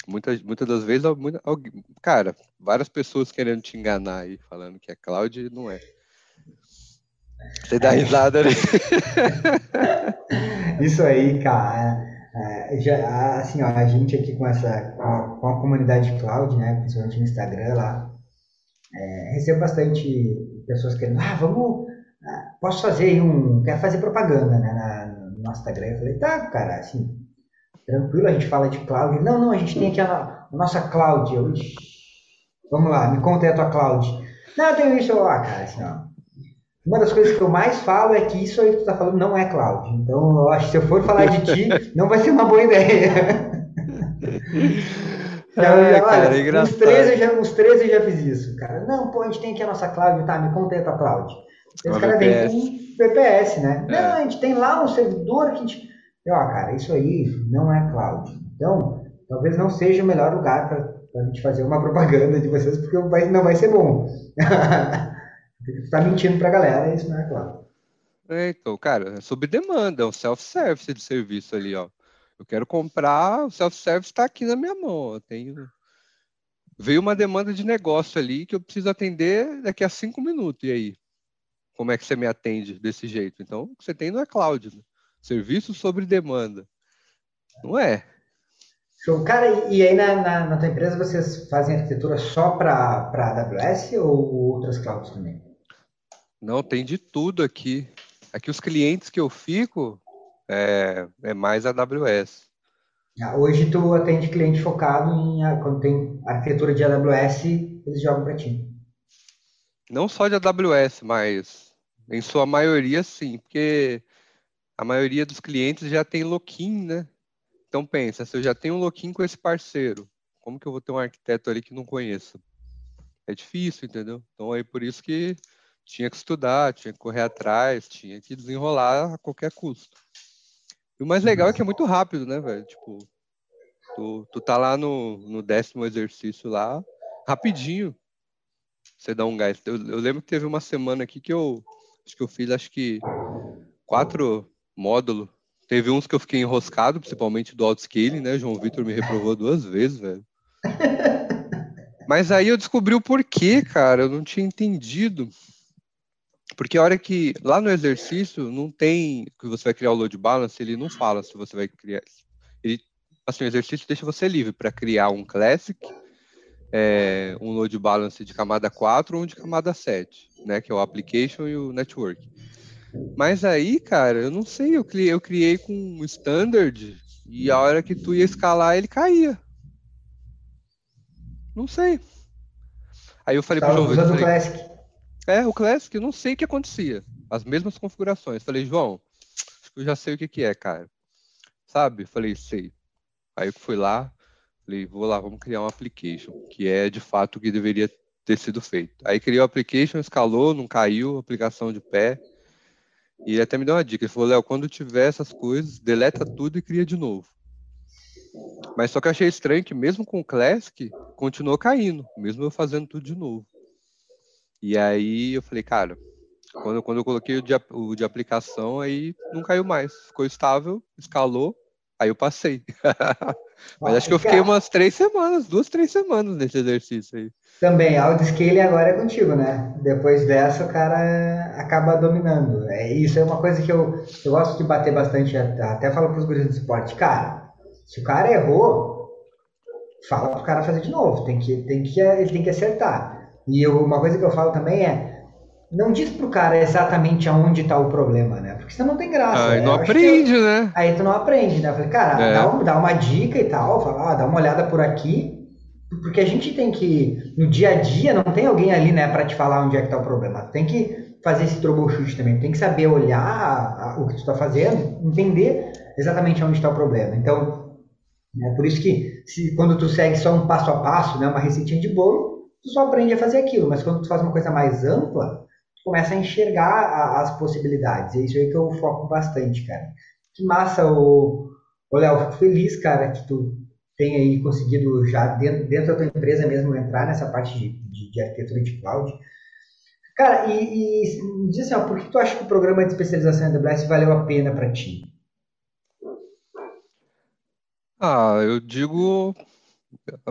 Muitas, muitas das vezes, muita, cara, várias pessoas querendo te enganar aí, falando que é cloud e não é. Você dá risada ali. Isso aí, cara. É, já, assim, ó, a gente aqui com essa com a, com a, comunidade cloud, né, principalmente no Instagram lá, é, recebo bastante pessoas querendo, ah, vamos posso fazer um, quero fazer propaganda né, na, no nosso Instagram. Eu falei, tá, cara, assim, tranquilo, a gente fala de cloud. Não, não, a gente tem aqui a, nossa cloud. Eu, vamos lá, me conta aí a tua cloud. Não, eu tenho isso, ó, cara, assim, ó. Uma das coisas que eu mais falo é que isso aí que tu tá falando não é cloud. Então, eu acho que se eu for falar de ti, não vai ser uma boa ideia. Então, é, já, cara, olha, é uns, 13 já, uns 13 eu já fiz isso, cara. Não, pô, a gente tem aqui a nossa cloud, tá? Me conta aí a tua cloud. Os caras vêm com VPS, né? É. Não, a gente tem lá um servidor que a gente. ó, cara, isso aí não é cloud. Então, talvez não seja o melhor lugar para a gente fazer uma propaganda de vocês, porque vai, não vai ser bom. Tá mentindo para a galera, isso não é cloud. É, então, cara, é sob demanda, é um self-service de serviço ali, ó. Eu quero comprar, o self-service está aqui na minha mão. Eu tenho veio uma demanda de negócio ali que eu preciso atender daqui a cinco minutos. E aí? Como é que você me atende desse jeito? Então, o que você tem não é cloud. Né? Serviço sobre demanda. Não é. Show. Cara, e aí na, na, na tua empresa vocês fazem arquitetura só para AWS ou outras clouds também? Não, tem de tudo aqui. Aqui os clientes que eu fico é, é mais AWS. Ah, hoje tu atende cliente focado em quando tem arquitetura de AWS, eles jogam para ti. Não só de AWS, mas em sua maioria sim, porque a maioria dos clientes já tem login, né? Então pensa, se eu já tenho um login com esse parceiro, como que eu vou ter um arquiteto ali que não conheço? É difícil, entendeu? Então é por isso que tinha que estudar, tinha que correr atrás, tinha que desenrolar a qualquer custo. E o mais legal é que é muito rápido, né, velho? Tipo, tu, tu tá lá no, no décimo exercício lá, rapidinho. Você dá um gás. Eu, eu lembro que teve uma semana aqui que eu que eu fiz acho que quatro módulos. Teve uns que eu fiquei enroscado, principalmente do autoscaling, né? João Vitor me reprovou duas vezes, velho. Mas aí eu descobri o porquê, cara. Eu não tinha entendido. Porque a hora que lá no exercício não tem que você vai criar o load balance, ele não fala se você vai criar. Ele, assim, o exercício deixa você livre para criar um classic, é, um load balance de camada 4 ou um de camada 7, né? Que é o application e o network. Mas aí, cara, eu não sei, eu criei, eu criei com um standard e a hora que tu ia escalar ele caía. Não sei. Aí eu falei Tava pro João usando Vitor, o falei, Classic. é, o Classic, eu não sei o que acontecia. As mesmas configurações. Falei, João, acho que eu já sei o que, que é, cara. Sabe? Falei, sei. Aí eu fui lá, falei, vou lá, vamos criar um application, que é de fato o que deveria ter sido feito. Aí criei o application, escalou, não caiu, aplicação de pé. E ele até me deu uma dica. Ele falou, Léo, quando tiver essas coisas, deleta tudo e cria de novo. Mas só que eu achei estranho que mesmo com o Classic, continuou caindo, mesmo eu fazendo tudo de novo. E aí eu falei, cara, quando, quando eu coloquei o de, o de aplicação, aí não caiu mais. Ficou estável, escalou, aí eu passei. Mas acho que eu fiquei umas três semanas, duas, três semanas nesse exercício aí. Também, autoscaling agora é contigo, né? Depois dessa, o cara acaba dominando. É, isso é uma coisa que eu, eu gosto de bater bastante, até falo para os guris do esporte. Cara, se o cara errou, fala pro cara fazer de novo. Tem que, tem que, ele tem que acertar. E eu, uma coisa que eu falo também é, não diz pro cara exatamente aonde está o problema, né? Porque senão não tem graça. Ah, né? não Eu aprende, eu- né? Aí tu não aprende, né? Eu falei, cara, É. dá, um- dá uma dica e tal, fala, ó, dá uma olhada por aqui, porque a gente tem que, no dia a dia, não tem alguém ali, né, para te falar onde é que tá o problema. Tu tem que fazer esse troubleshoot também, tem que saber olhar a- a- o que tu tá fazendo, entender exatamente onde está o problema. Então, é por isso que se, quando tu segue só um passo a passo, né, uma receitinha de bolo, tu só aprende a fazer aquilo, mas quando tu faz uma coisa mais ampla, começa a enxergar a- as possibilidades. É isso aí que eu foco bastante, cara. Que massa, o, Léo, fico feliz, cara, que tu tenha aí conseguido já dentro, dentro da tua empresa mesmo entrar nessa parte de, de, de arquitetura de cloud. Cara, e, e diz assim, ó, por que tu acha que o programa de especialização em AWS valeu a pena para ti? Ah, eu digo.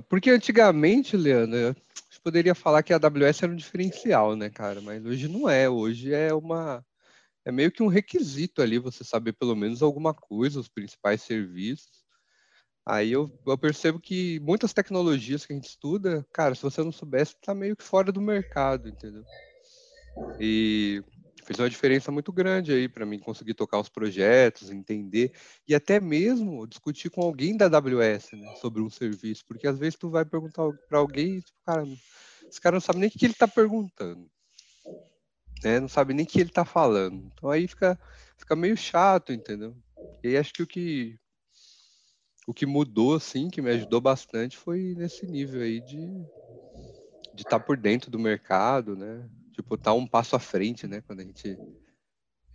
Porque antigamente, Leandro, poderia falar que a AWS era um diferencial, né, cara? Mas hoje não é. Hoje é uma. É meio que um requisito ali você saber pelo menos alguma coisa, os principais serviços. Aí eu, eu percebo que muitas tecnologias que a gente estuda, cara, se você não soubesse, tá meio que fora do mercado, entendeu? E fez uma diferença muito grande aí para mim conseguir tocar os projetos, entender e até mesmo discutir com alguém da AWS né, sobre um serviço, porque às vezes tu vai perguntar para alguém e tipo, cara, esse cara não sabe nem o que ele está perguntando, né? Não sabe nem o que ele está falando. Então aí fica fica meio chato, entendeu? E aí acho que o que o que mudou assim, que me ajudou bastante foi nesse nível aí de de estar por dentro do mercado, né? Tipo, estar um passo à frente, né? Quando a gente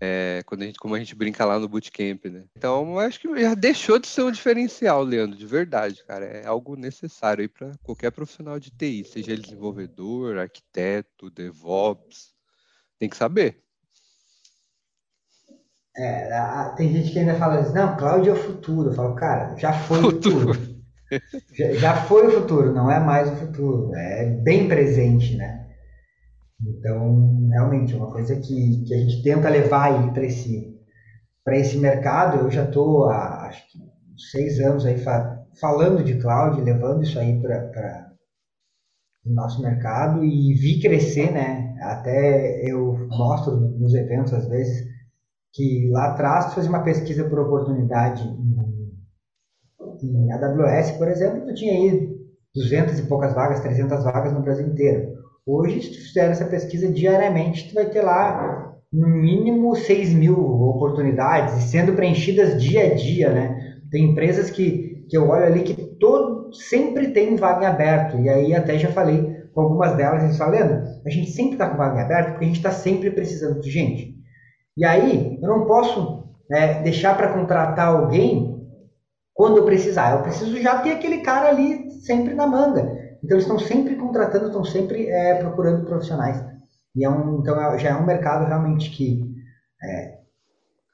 é, quando a gente, como a gente brinca lá no bootcamp, né? Então, eu acho que já deixou de ser um diferencial, Leandro, de verdade, cara. É algo necessário aí para qualquer profissional de TI, seja ele desenvolvedor, arquiteto, DevOps, tem que saber. É, a- tem gente que ainda fala assim, não, cloud é o futuro. Eu falo, cara, já foi o Futuro. futuro. já, já foi o futuro, não é mais o futuro, é bem presente, né? Então, realmente, é uma coisa que, que a gente tenta levar para esse, esse mercado. Eu já estou há acho que seis anos aí fa falando de cloud, levando isso aí para o nosso mercado e vi crescer, né? Até eu mostro nos eventos às vezes que lá atrás tu fazia uma pesquisa por oportunidade em, em AWS, por exemplo, tu tinha aí 200 e poucas vagas, 300 vagas no Brasil inteiro. Hoje, se tu fizer essa pesquisa diariamente, tu vai ter lá no mínimo 6 mil oportunidades sendo preenchidas dia a dia, né? Tem empresas que, que eu olho ali que todo, sempre tem vaga em aberto. E aí até já falei com algumas delas, eles falam, a gente sempre está com vaga em aberto porque a gente está sempre precisando de gente. E aí, eu não posso é, deixar para contratar alguém quando eu precisar. Eu preciso já ter aquele cara ali sempre na manga. Então, eles estão sempre contratando, estão sempre é, procurando profissionais. E é um, então, é, já é um mercado realmente que é,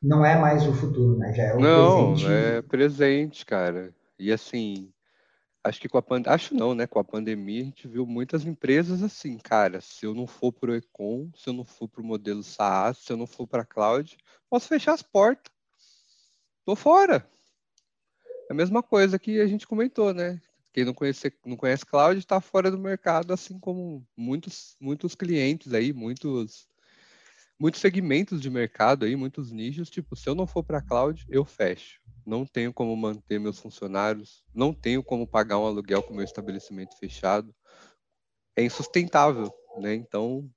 não é mais o futuro, né? Já é o não, presente. é presente, cara. E assim, acho que com a pandemia, acho não, né? Com a pandemia a gente viu muitas empresas assim, cara, se eu não for pro Econ, se eu não for pro modelo SaaS, se eu não for para cloud, posso fechar as portas. Tô fora. É a mesma coisa que a gente comentou, né? Quem não conhece, não conhece cloud está fora do mercado, assim como muitos, muitos clientes aí, muitos muitos segmentos de mercado aí, muitos nichos, tipo, se eu não for para cloud, eu fecho não tenho como manter meus funcionários, não tenho como pagar um aluguel com meu estabelecimento fechado. É insustentável, né? Então,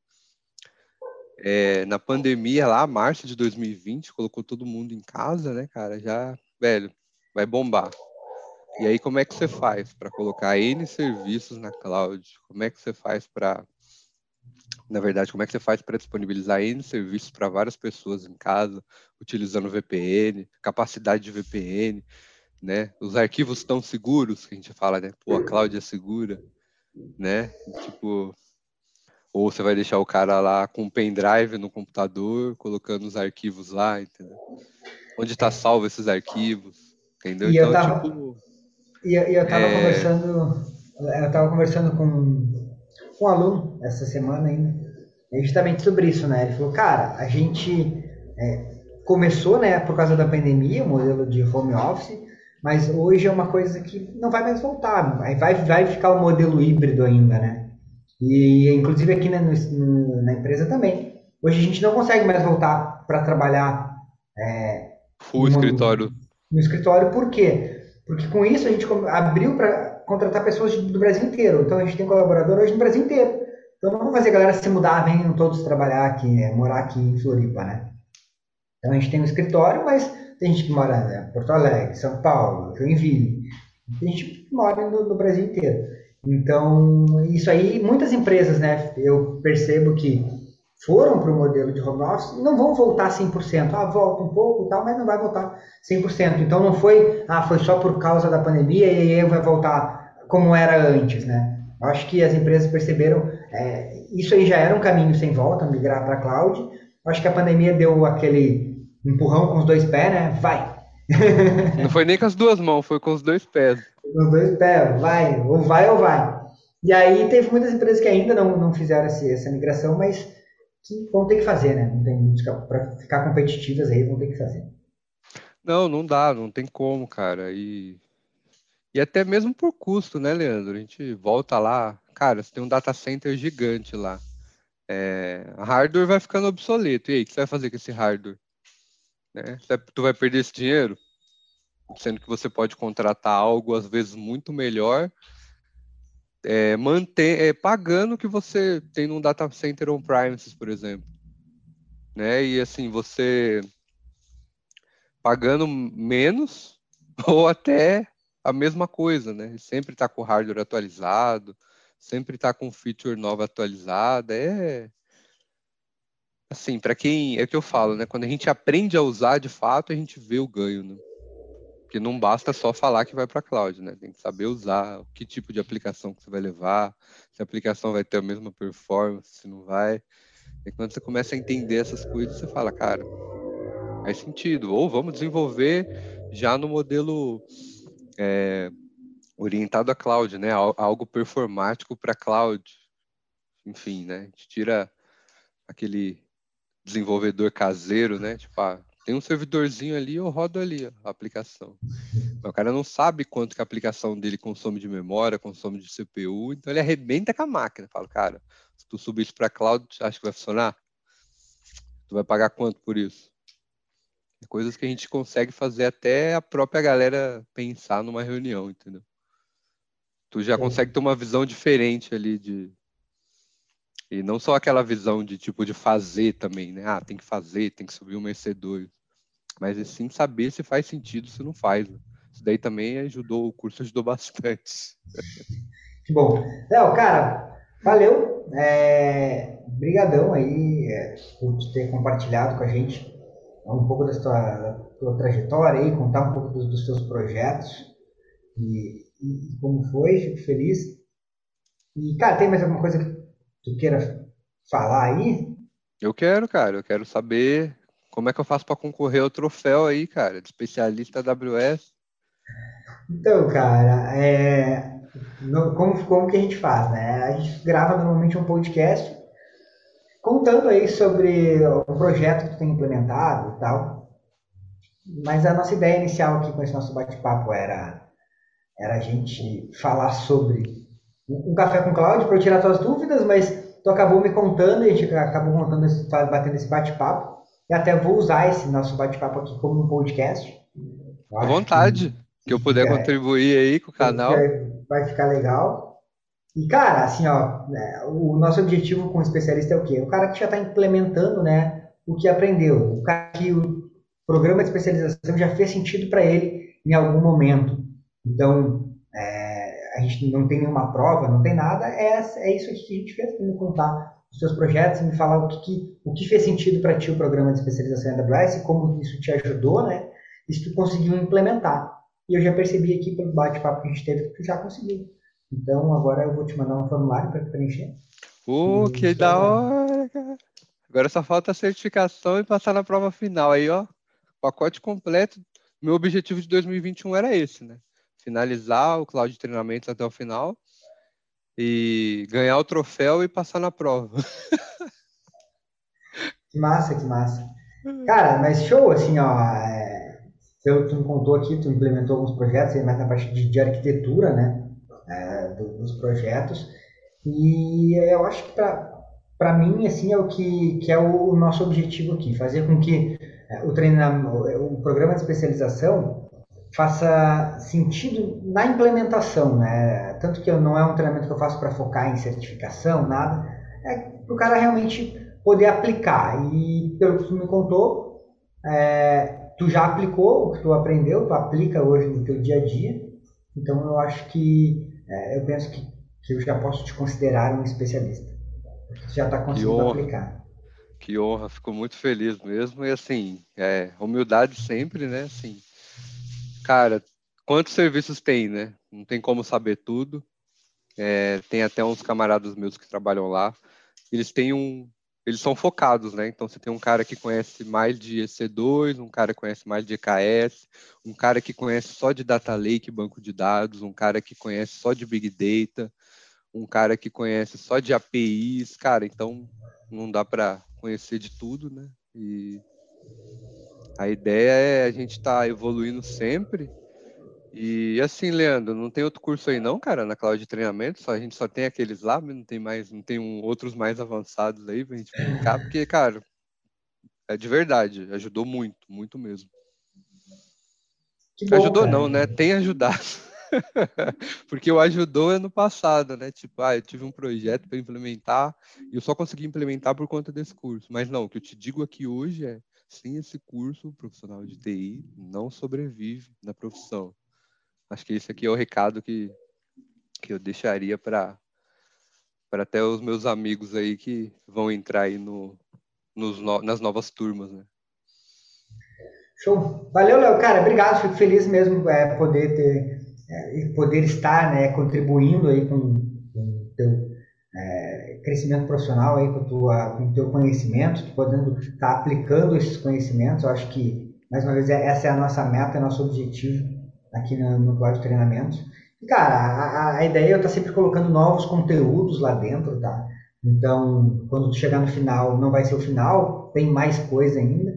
é, na pandemia lá, março de 2020, colocou todo mundo em casa, né, cara? Já, velho, vai bombar. E aí, como é que você faz para colocar N serviços na cloud? Como é que você faz para na verdade, como é que você faz para disponibilizar N serviços para várias pessoas em casa, utilizando VPN, capacidade de VPN, né? Os arquivos estão seguros, que a gente fala, né? Pô, a cloud é segura, né? Tipo, ou você vai deixar o cara lá com um pendrive no computador, colocando os arquivos lá, entendeu? Onde está salvo esses arquivos, entendeu? E então, eu tava, tipo, e eu, eu tava é... conversando, eu tava conversando com com um aluno essa semana ainda, é justamente sobre isso, né? Ele falou, cara, a gente é, começou, né, por causa da pandemia, o modelo de home office, mas hoje é uma coisa que não vai mais voltar, vai, vai ficar o modelo híbrido ainda, né? E inclusive aqui né, no, na empresa também. Hoje a gente não consegue mais voltar para trabalhar é, no escritório. No escritório, por quê? Porque com isso a gente abriu para contratar pessoas do Brasil inteiro. Então a gente tem colaborador hoje no Brasil inteiro. Então não vamos fazer a galera se mudar, venham todos trabalhar aqui, né? morar aqui em Floripa, né? Então a gente tem um escritório, mas tem gente que mora em né? Porto Alegre, São Paulo, Joinville. Tem gente que mora no, no Brasil inteiro. Então, isso aí, muitas empresas, né? Eu percebo que foram para o modelo de home office não vão voltar 100%. Ah, volta um pouco tal, mas não vai voltar 100%. Então não foi, ah, foi só por causa da pandemia e aí vai voltar como era antes, né? Acho que as empresas perceberam, é, isso aí já era um caminho sem volta, migrar para cloud. Acho que a pandemia deu aquele empurrão com os dois pés, né? Vai! Não foi nem com as duas mãos, foi com os dois pés. Com os dois pés, vai, ou vai ou vai. E aí teve muitas empresas que ainda não, não fizeram esse, essa migração, mas que vão ter que fazer, né? Não tem para ficar competitivas aí, vão ter que fazer. Não, não dá, não tem como, cara. E e até mesmo por custo, né, Leandro? A gente volta lá, cara, você tem um data center gigante lá. É, hardware vai ficando obsoleto. E aí, o que você vai fazer com esse hardware? Né? Tu vai perder esse dinheiro? Sendo que você pode contratar algo, às vezes, muito melhor, é, manter, é, pagando o que você tem num data center on-premises, por exemplo. Né? E assim, você pagando menos ou até a mesma coisa, né? Sempre está com hardware atualizado, sempre está com feature nova atualizada. É assim, para quem é o que eu falo, né? Quando a gente aprende a usar de fato, a gente vê o ganho, né? Porque não basta só falar que vai para a cloud, né? Tem que saber usar, que tipo de aplicação que você vai levar, se a aplicação vai ter a mesma performance, se não vai. E quando você começa a entender essas coisas, você fala, cara, faz sentido. Ou vamos desenvolver já no modelo é, orientado a cloud, né? Algo performático para cloud. Enfim, né? A gente tira aquele desenvolvedor caseiro, né? Tipo, ah, tem um servidorzinho ali, eu rodo ali a aplicação. Mas o cara não sabe quanto que a aplicação dele consome de memória, consome de CPU, então ele arrebenta com a máquina. Fala, cara, se tu subir isso para cloud, acha que vai funcionar? Tu vai pagar quanto por isso? É coisas que a gente consegue fazer até a própria galera pensar numa reunião, entendeu? Tu já Sim. consegue ter uma visão diferente ali de, e não só aquela visão de tipo de fazer também, né? Ah, tem que fazer, tem que subir um EC2. Mas é sim saber se faz sentido, se não faz. Né? Isso daí também ajudou, o curso ajudou bastante. Que bom. Léo, cara, valeu. É, brigadão aí é, por ter compartilhado com a gente um pouco da tua, tua trajetória aí, contar um pouco dos, dos teus projetos e, e, como foi, fico feliz. E, cara, tem mais alguma coisa que tu queira falar aí? Eu quero, cara. Eu quero saber como é que eu faço para concorrer ao troféu aí, cara, de especialista AWS. Então, cara, é... como, como que a gente faz, né? A gente grava normalmente um podcast contando aí sobre o projeto que tu tem implementado e tal. Mas a nossa ideia inicial aqui com esse nosso bate-papo era, era a gente falar sobre um café com Cláudio para eu tirar tuas dúvidas, mas tu acabou me contando e a gente acabou montando esse, batendo esse bate-papo. E até vou usar esse nosso bate-papo aqui como um podcast. À vontade, que, que, eu puder é, contribuir aí com o canal. Vai ficar legal. E, cara, assim, ó, né, o nosso objetivo com o especialista é o quê? O cara que já está implementando, né, o que aprendeu. O cara que o programa de especialização já fez sentido para ele em algum momento. Então, a gente não tem nenhuma prova, não tem nada, é, é isso que a gente fez, me contar os seus projetos, me falar o que, que o que fez sentido para ti o programa de especialização em AWS, como isso te ajudou, né? E se tu conseguiu implementar. E eu já percebi aqui pelo bate-papo que a gente teve que tu já conseguiu. Então agora eu vou te mandar um formulário para preencher. Uh, que da hora, cara. Agora só falta a certificação e passar na prova final. Aí, ó, pacote completo. Meu objetivo de 2021 era esse, né? Finalizar o cloud de treinamentos até o final e ganhar o troféu e passar na prova. Que massa, que massa. Cara, mas show, assim, ó. É, tu, tu me contou aqui, tu implementou alguns projetos, mais na parte de, de arquitetura, né? É, dos projetos. E eu acho que para mim, assim, é o que, que é o, o nosso objetivo aqui, fazer com que é, o, treinamento, o programa de especialização faça sentido na implementação, né? Tanto que não é um treinamento que eu faço para focar em certificação, nada. É para o cara realmente poder aplicar. E pelo que tu me contou, é, tu já aplicou o que tu aprendeu, tu aplica hoje no teu dia a dia. Então eu acho que é, eu penso que, que eu já posso te considerar um especialista. Tu já está conseguindo aplicar. Que honra, fico muito feliz mesmo. E assim, é, humildade sempre, né? Assim, Cara, quantos serviços tem, né? Não tem como saber tudo. É, tem até uns camaradas meus que trabalham lá. Eles têm um. Eles são focados, né? Então você tem um cara que conhece mais de EC2, um cara que conhece mais de EKS, um cara que conhece só de Data Lake, banco de dados, um cara que conhece só de Big Data, um cara que conhece só de APIs, cara, então não dá para conhecer de tudo, né? E a ideia é a gente estar tá evoluindo sempre. E assim, Leandro, não tem outro curso aí não, cara, na cloud de treinamento, só a gente só tem aqueles lá, não tem mais, não tem um, outros mais avançados aí pra gente brincar, porque, cara, é de verdade, ajudou muito, muito mesmo. Bom, ajudou cara. não, né? Tem ajudado. Porque o ajudou ano passado, né? Tipo, ah, eu tive um projeto para implementar e eu só consegui implementar por conta desse curso. Mas não, o que eu te digo aqui hoje é sem esse curso, o profissional de TI não sobrevive na profissão. Acho que esse aqui é o recado que, que eu deixaria para para até os meus amigos aí que vão entrar aí no, nos, nas novas turmas, né? Show. Valeu, Léo. Cara, obrigado. Fico feliz mesmo é, poder ter, é, poder estar, né, contribuindo aí com, crescimento profissional aí com, tua, com o teu conhecimento, tu podendo estar tá aplicando esses conhecimentos. Eu acho que, mais uma vez, é, essa é a nossa meta, é nosso objetivo aqui no, no Cloud Treinamentos. E, cara, a, a ideia é eu estar sempre colocando novos conteúdos lá dentro, tá? Então, quando tu chegar no final, não vai ser o final, tem mais coisa ainda.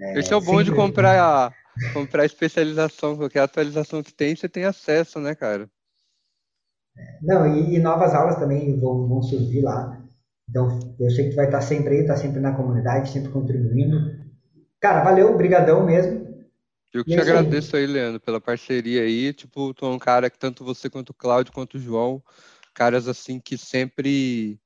É, Esse é o bom de comprar comprar especialização, qualquer atualização que tem, você tem acesso, né, cara? Não, e, e novas aulas também vão, vão surgir lá. Então, eu sei que tu vai estar sempre aí, tá sempre na comunidade, sempre contribuindo. Cara, valeu, brigadão mesmo. Eu que te é agradeço aí. aí, Leandro, pela parceria aí. Tipo, tu é um cara que tanto você quanto o Cláudio, quanto o João, caras assim que sempre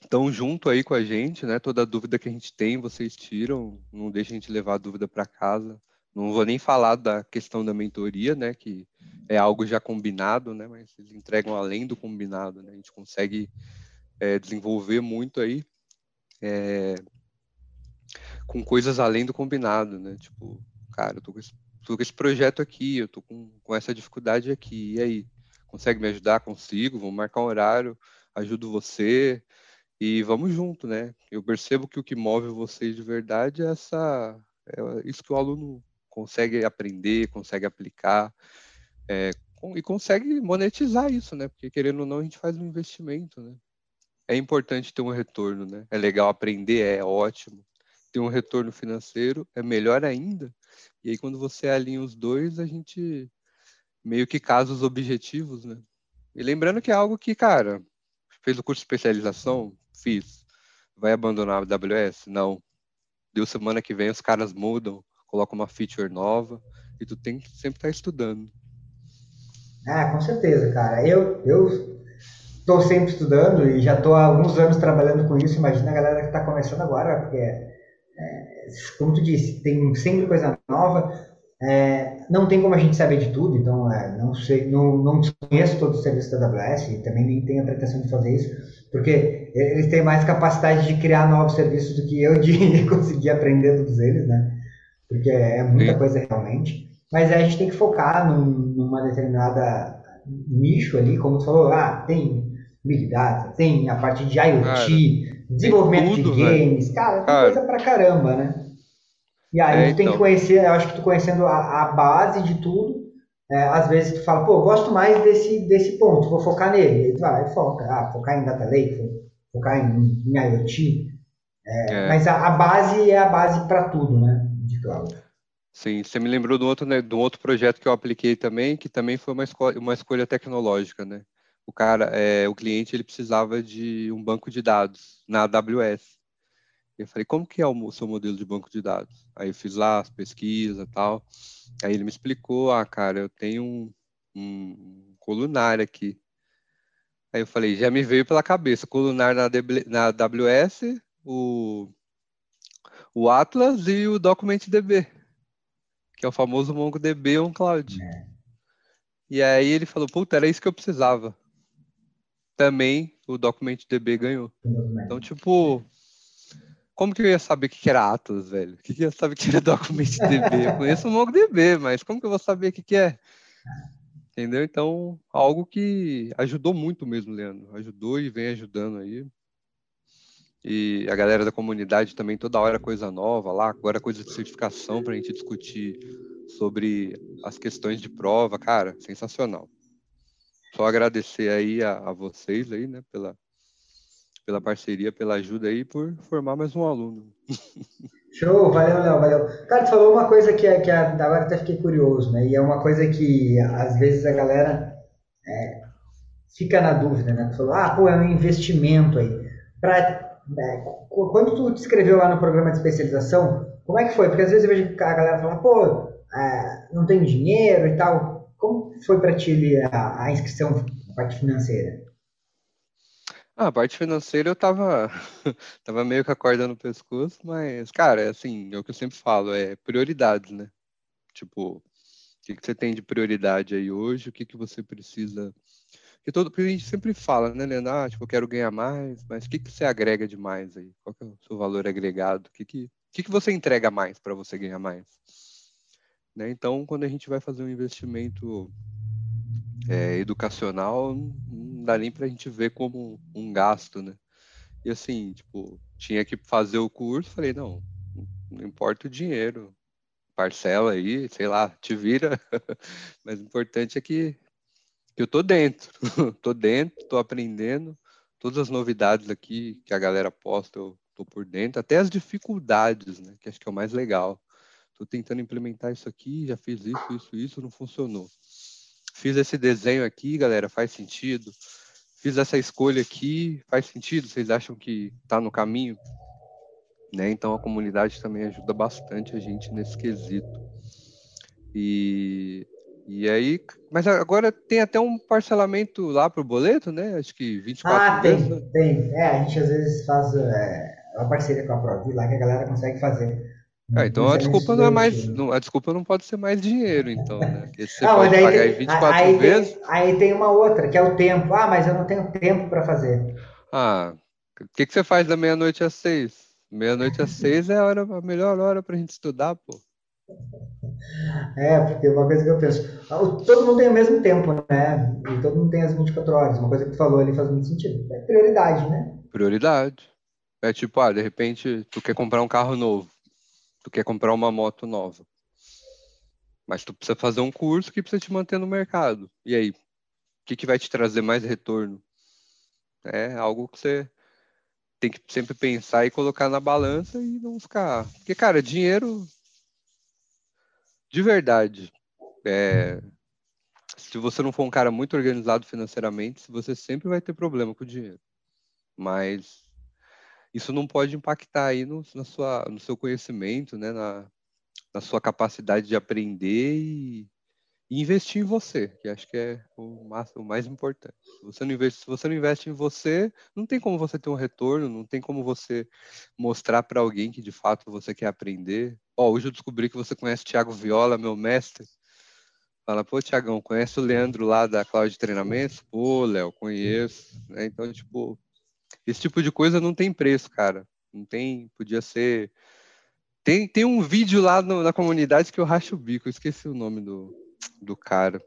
estão é, junto aí com a gente, né? Toda dúvida que a gente tem, vocês tiram, não deixa a gente levar a dúvida para casa. Não vou nem falar da questão da mentoria, né? Que é algo já combinado, né? Mas eles entregam além do combinado, né? A gente consegue é, desenvolver muito aí é, com coisas além do combinado, né? Tipo, cara, eu tô com esse, tô com esse projeto aqui, eu tô com, com essa dificuldade aqui, e aí? Consegue me ajudar? Consigo, vamos marcar um horário, ajudo você e vamos junto, né? Eu percebo que o que move vocês de verdade é essa, é isso que o aluno consegue aprender, consegue aplicar é, e consegue monetizar isso, né? Porque querendo ou não a gente faz um investimento, né? É importante ter um retorno, né? É legal aprender, é ótimo. Ter um retorno financeiro é melhor ainda. E aí quando você alinha os dois, a gente meio que casa os objetivos, né? E lembrando que é algo que, cara, fez o curso de especialização? Fiz. Vai abandonar a AWS? Não. Deu semana que vem, os caras mudam, colocam uma feature nova e tu tem que sempre estar tá estudando. Ah, com certeza, cara. Eu, eu estou sempre estudando e já estou há alguns anos trabalhando com isso. Imagina a galera que está começando agora, porque, é, como tu disse, tem sempre coisa nova. É, não tem como a gente saber de tudo, então é, não sei, não, não conheço todo o serviço da AWS e também nem tenho a pretensão de fazer isso, porque eles têm mais capacidade de criar novos serviços do que eu de conseguir aprender todos eles, né? Porque é muita coisa realmente. Mas a gente tem que focar num, numa determinada nicho ali, como você falou, ah, tem Big Data, tem a parte de IoT, cara, desenvolvimento tudo, de games, cara, tem cara, coisa pra caramba, né? E aí é, tu tem então. que conhecer, eu acho que tu conhecendo a, a base de tudo, é, às vezes tu fala, pô, gosto mais desse, desse ponto, vou focar nele. Aí tu vai, foca, ah, focar em Data Lake, focar em, em IoT. É, é. Mas a, a, base é a base para tudo, né, de cloud. Sim, você me lembrou um outro, né, um outro projeto que eu apliquei também, que também foi uma, escolha, uma escolha tecnológica, né? O cara, é, o cliente, ele precisava de um banco de dados na AWS. Eu falei, como que é o seu modelo de banco de dados? Aí eu fiz lá as pesquisas e tal. Aí ele me explicou, ah, cara, eu tenho um, um colunar aqui. Aí eu falei, já me veio pela cabeça, colunar na, na AWS, o, o Atlas e o DocumentDB, que é o famoso MongoDB on Cloud. É. E aí ele falou, puta, era isso que eu precisava. Também o DocumentDB ganhou. Então, tipo, como que eu ia saber o que era Atlas, velho? O que, que eu ia saber que era DocumentDB? Eu conheço o MongoDB, mas como que eu vou saber o que, que é? Entendeu? Então, algo que ajudou muito mesmo, Leandro. Ajudou e vem ajudando aí. E a galera da comunidade também, toda hora coisa nova lá, agora coisa de certificação para a gente discutir sobre as questões de prova, cara, sensacional. Só agradecer aí a, a vocês aí, né, pela, pela parceria, pela ajuda aí, por formar mais um aluno. Show, valeu, Léo, valeu. Cara, tu falou uma coisa que, que agora até fiquei curioso, né? E é uma coisa que às vezes a galera é, fica na dúvida, né? Tu falou, ah, pô, é um investimento aí. Pra, é, quando tu te inscreveu lá no programa de especialização, como é que foi? Porque às vezes eu vejo a galera falar, pô, é, não tem dinheiro e tal. Como foi para ti a, a inscrição, a parte financeira? Ah, a parte financeira eu tava, tava meio com a corda no pescoço, mas, cara, é assim, é o que eu sempre falo, é prioridades, né? Tipo, o que, que você tem de prioridade aí hoje, o que, que você precisa. Porque, todo, porque a gente sempre fala, né, Leandro? Ah, tipo, eu quero ganhar mais, mas o que, que você agrega de mais aí? Qual que é o seu valor agregado? O que, que, que, que você entrega mais para você ganhar mais? Né? Então, quando a gente vai fazer um investimento é, educacional, não dá nem para a gente ver como um gasto, né? E assim, tipo, tinha que fazer o curso, falei, não, não importa o dinheiro, parcela aí, sei lá, te vira. Mas o importante é que, que eu tô dentro. tô dentro, tô aprendendo. Todas as novidades aqui que a galera posta, eu tô por dentro. Até as dificuldades, né? Que acho que é o mais legal. Tô tentando implementar isso aqui, já fiz isso, isso, isso, não funcionou. Fiz esse desenho aqui, galera, faz sentido. Fiz essa escolha aqui, faz sentido? Vocês acham que tá no caminho? Né? Então a comunidade também ajuda bastante a gente nesse quesito. E, e aí, mas agora tem até um parcelamento lá para o boleto, né? Acho que 24 Ah, tem, tem. É, a gente às vezes faz é, uma parceria com a Provi lá que a galera consegue fazer. Ah, então a desculpa não é mais. Não, a desculpa não pode ser mais dinheiro, então, né? Porque você ah, pode pagar em 24 aí vezes. Tem, aí tem uma outra, que é o tempo. Ah, mas eu não tenho tempo para fazer. Ah, o que, que você faz da meia-noite às seis? Meia-noite às seis é a, hora, a melhor hora pra gente estudar, pô. É, porque uma coisa que eu penso, ah, todo mundo tem o mesmo tempo, né? E todo mundo tem as 24 horas. Uma coisa que tu falou ali faz muito sentido. É prioridade, né? Prioridade. É tipo, ah, de repente tu quer comprar um carro novo, tu quer comprar uma moto nova. Mas tu precisa fazer um curso que precisa te manter no mercado. E aí, o que, que vai te trazer mais retorno? É algo que você tem que sempre pensar e colocar na balança e não ficar. Porque, cara, dinheiro. De verdade. É... Se você não for um cara muito organizado financeiramente, você sempre vai ter problema com o dinheiro. Mas isso não pode impactar aí no, na sua, no seu conhecimento, né? na, na sua capacidade de aprender e, e investir em você, que acho que é o mais, o mais importante. Se você, não investe, se você não investe em você, não tem como você ter um retorno, não tem como você mostrar para alguém que de fato você quer aprender. Ó, hoje eu descobri que você conhece o Thiago Viola, meu mestre. Fala, pô, Tiagão, conhece o Leandro lá da Cloud Treinamentos? Pô, Léo, conheço. Né? Então, tipo, esse tipo de coisa não tem preço, cara. Não tem, podia ser. Tem, tem um vídeo lá no, na comunidade que eu racho o bico, eu esqueci o nome do, do cara.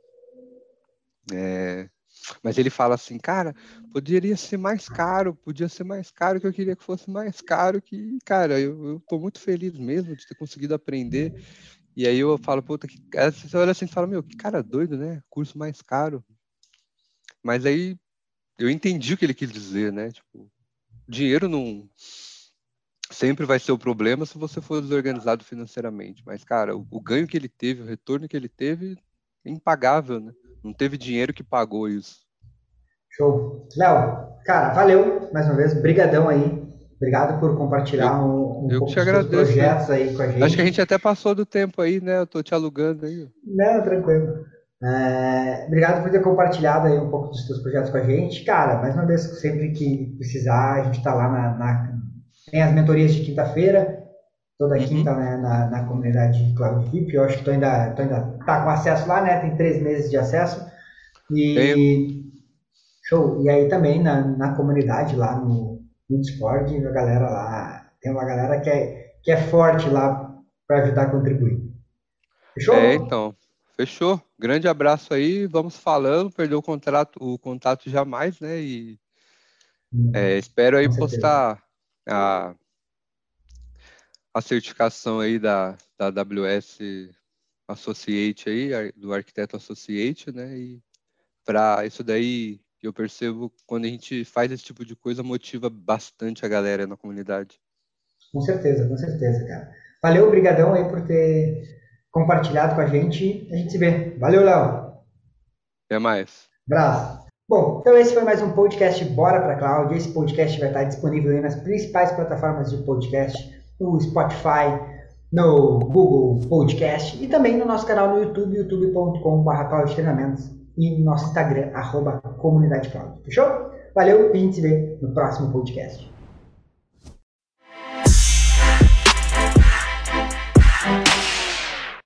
É, mas ele fala assim, cara, poderia ser mais caro, podia ser mais caro, que eu queria que fosse mais caro, que, cara, eu, eu tô muito feliz mesmo de ter conseguido aprender. E aí eu falo, puta, que. Você olha assim e fala, meu, que cara doido, né? Curso mais caro. Mas aí eu entendi o que ele quis dizer, né? Tipo, dinheiro não sempre vai ser o problema se você for desorganizado financeiramente. Mas, cara, o, o ganho que ele teve, o retorno que ele teve, impagável, né? Não teve dinheiro que pagou isso. Show. Léo, cara, valeu mais uma vez, brigadão aí. Obrigado por compartilhar eu, um, um eu pouco dos projetos aí com a gente. Acho que a gente até passou do tempo aí, né? Eu tô te alugando aí. Não, tranquilo. É, obrigado por ter compartilhado aí um pouco dos seus projetos com a gente. Cara, mais uma vez, sempre que precisar, a gente está lá na, na, Tem as mentorias de quinta-feira, toda uhum. quinta né, na, na comunidade Cloud VIP. Eu acho que tu ainda, tu ainda tá com acesso lá, né? Tem três meses de acesso. E. Show! E aí também na, na comunidade lá no, no Discord, a galera lá. Tem uma galera que é, que é forte lá para ajudar a contribuir. Fechou? É, então. Fechou. Grande abraço aí. Vamos falando. Perdeu o contrato, o contato jamais, né? E é, espero aí postar a, a certificação aí da, da AWS Associate aí, do arquiteto Associate, né? E para isso daí eu percebo quando a gente faz esse tipo de coisa motiva bastante a galera na comunidade. Com certeza, com certeza, cara. Valeu, obrigadão aí por ter compartilhado com a gente. A gente se vê. Valeu, Léo. Até mais. Abraço. Bom, então esse foi mais um podcast Bora para Cloud. Esse podcast vai estar disponível nas principais plataformas de podcast, no Spotify, no Google Podcast e também no nosso canal no YouTube, youtube.com.br e no nosso Instagram, arroba comunidade cloud. Fechou? Valeu e a gente se vê no próximo podcast.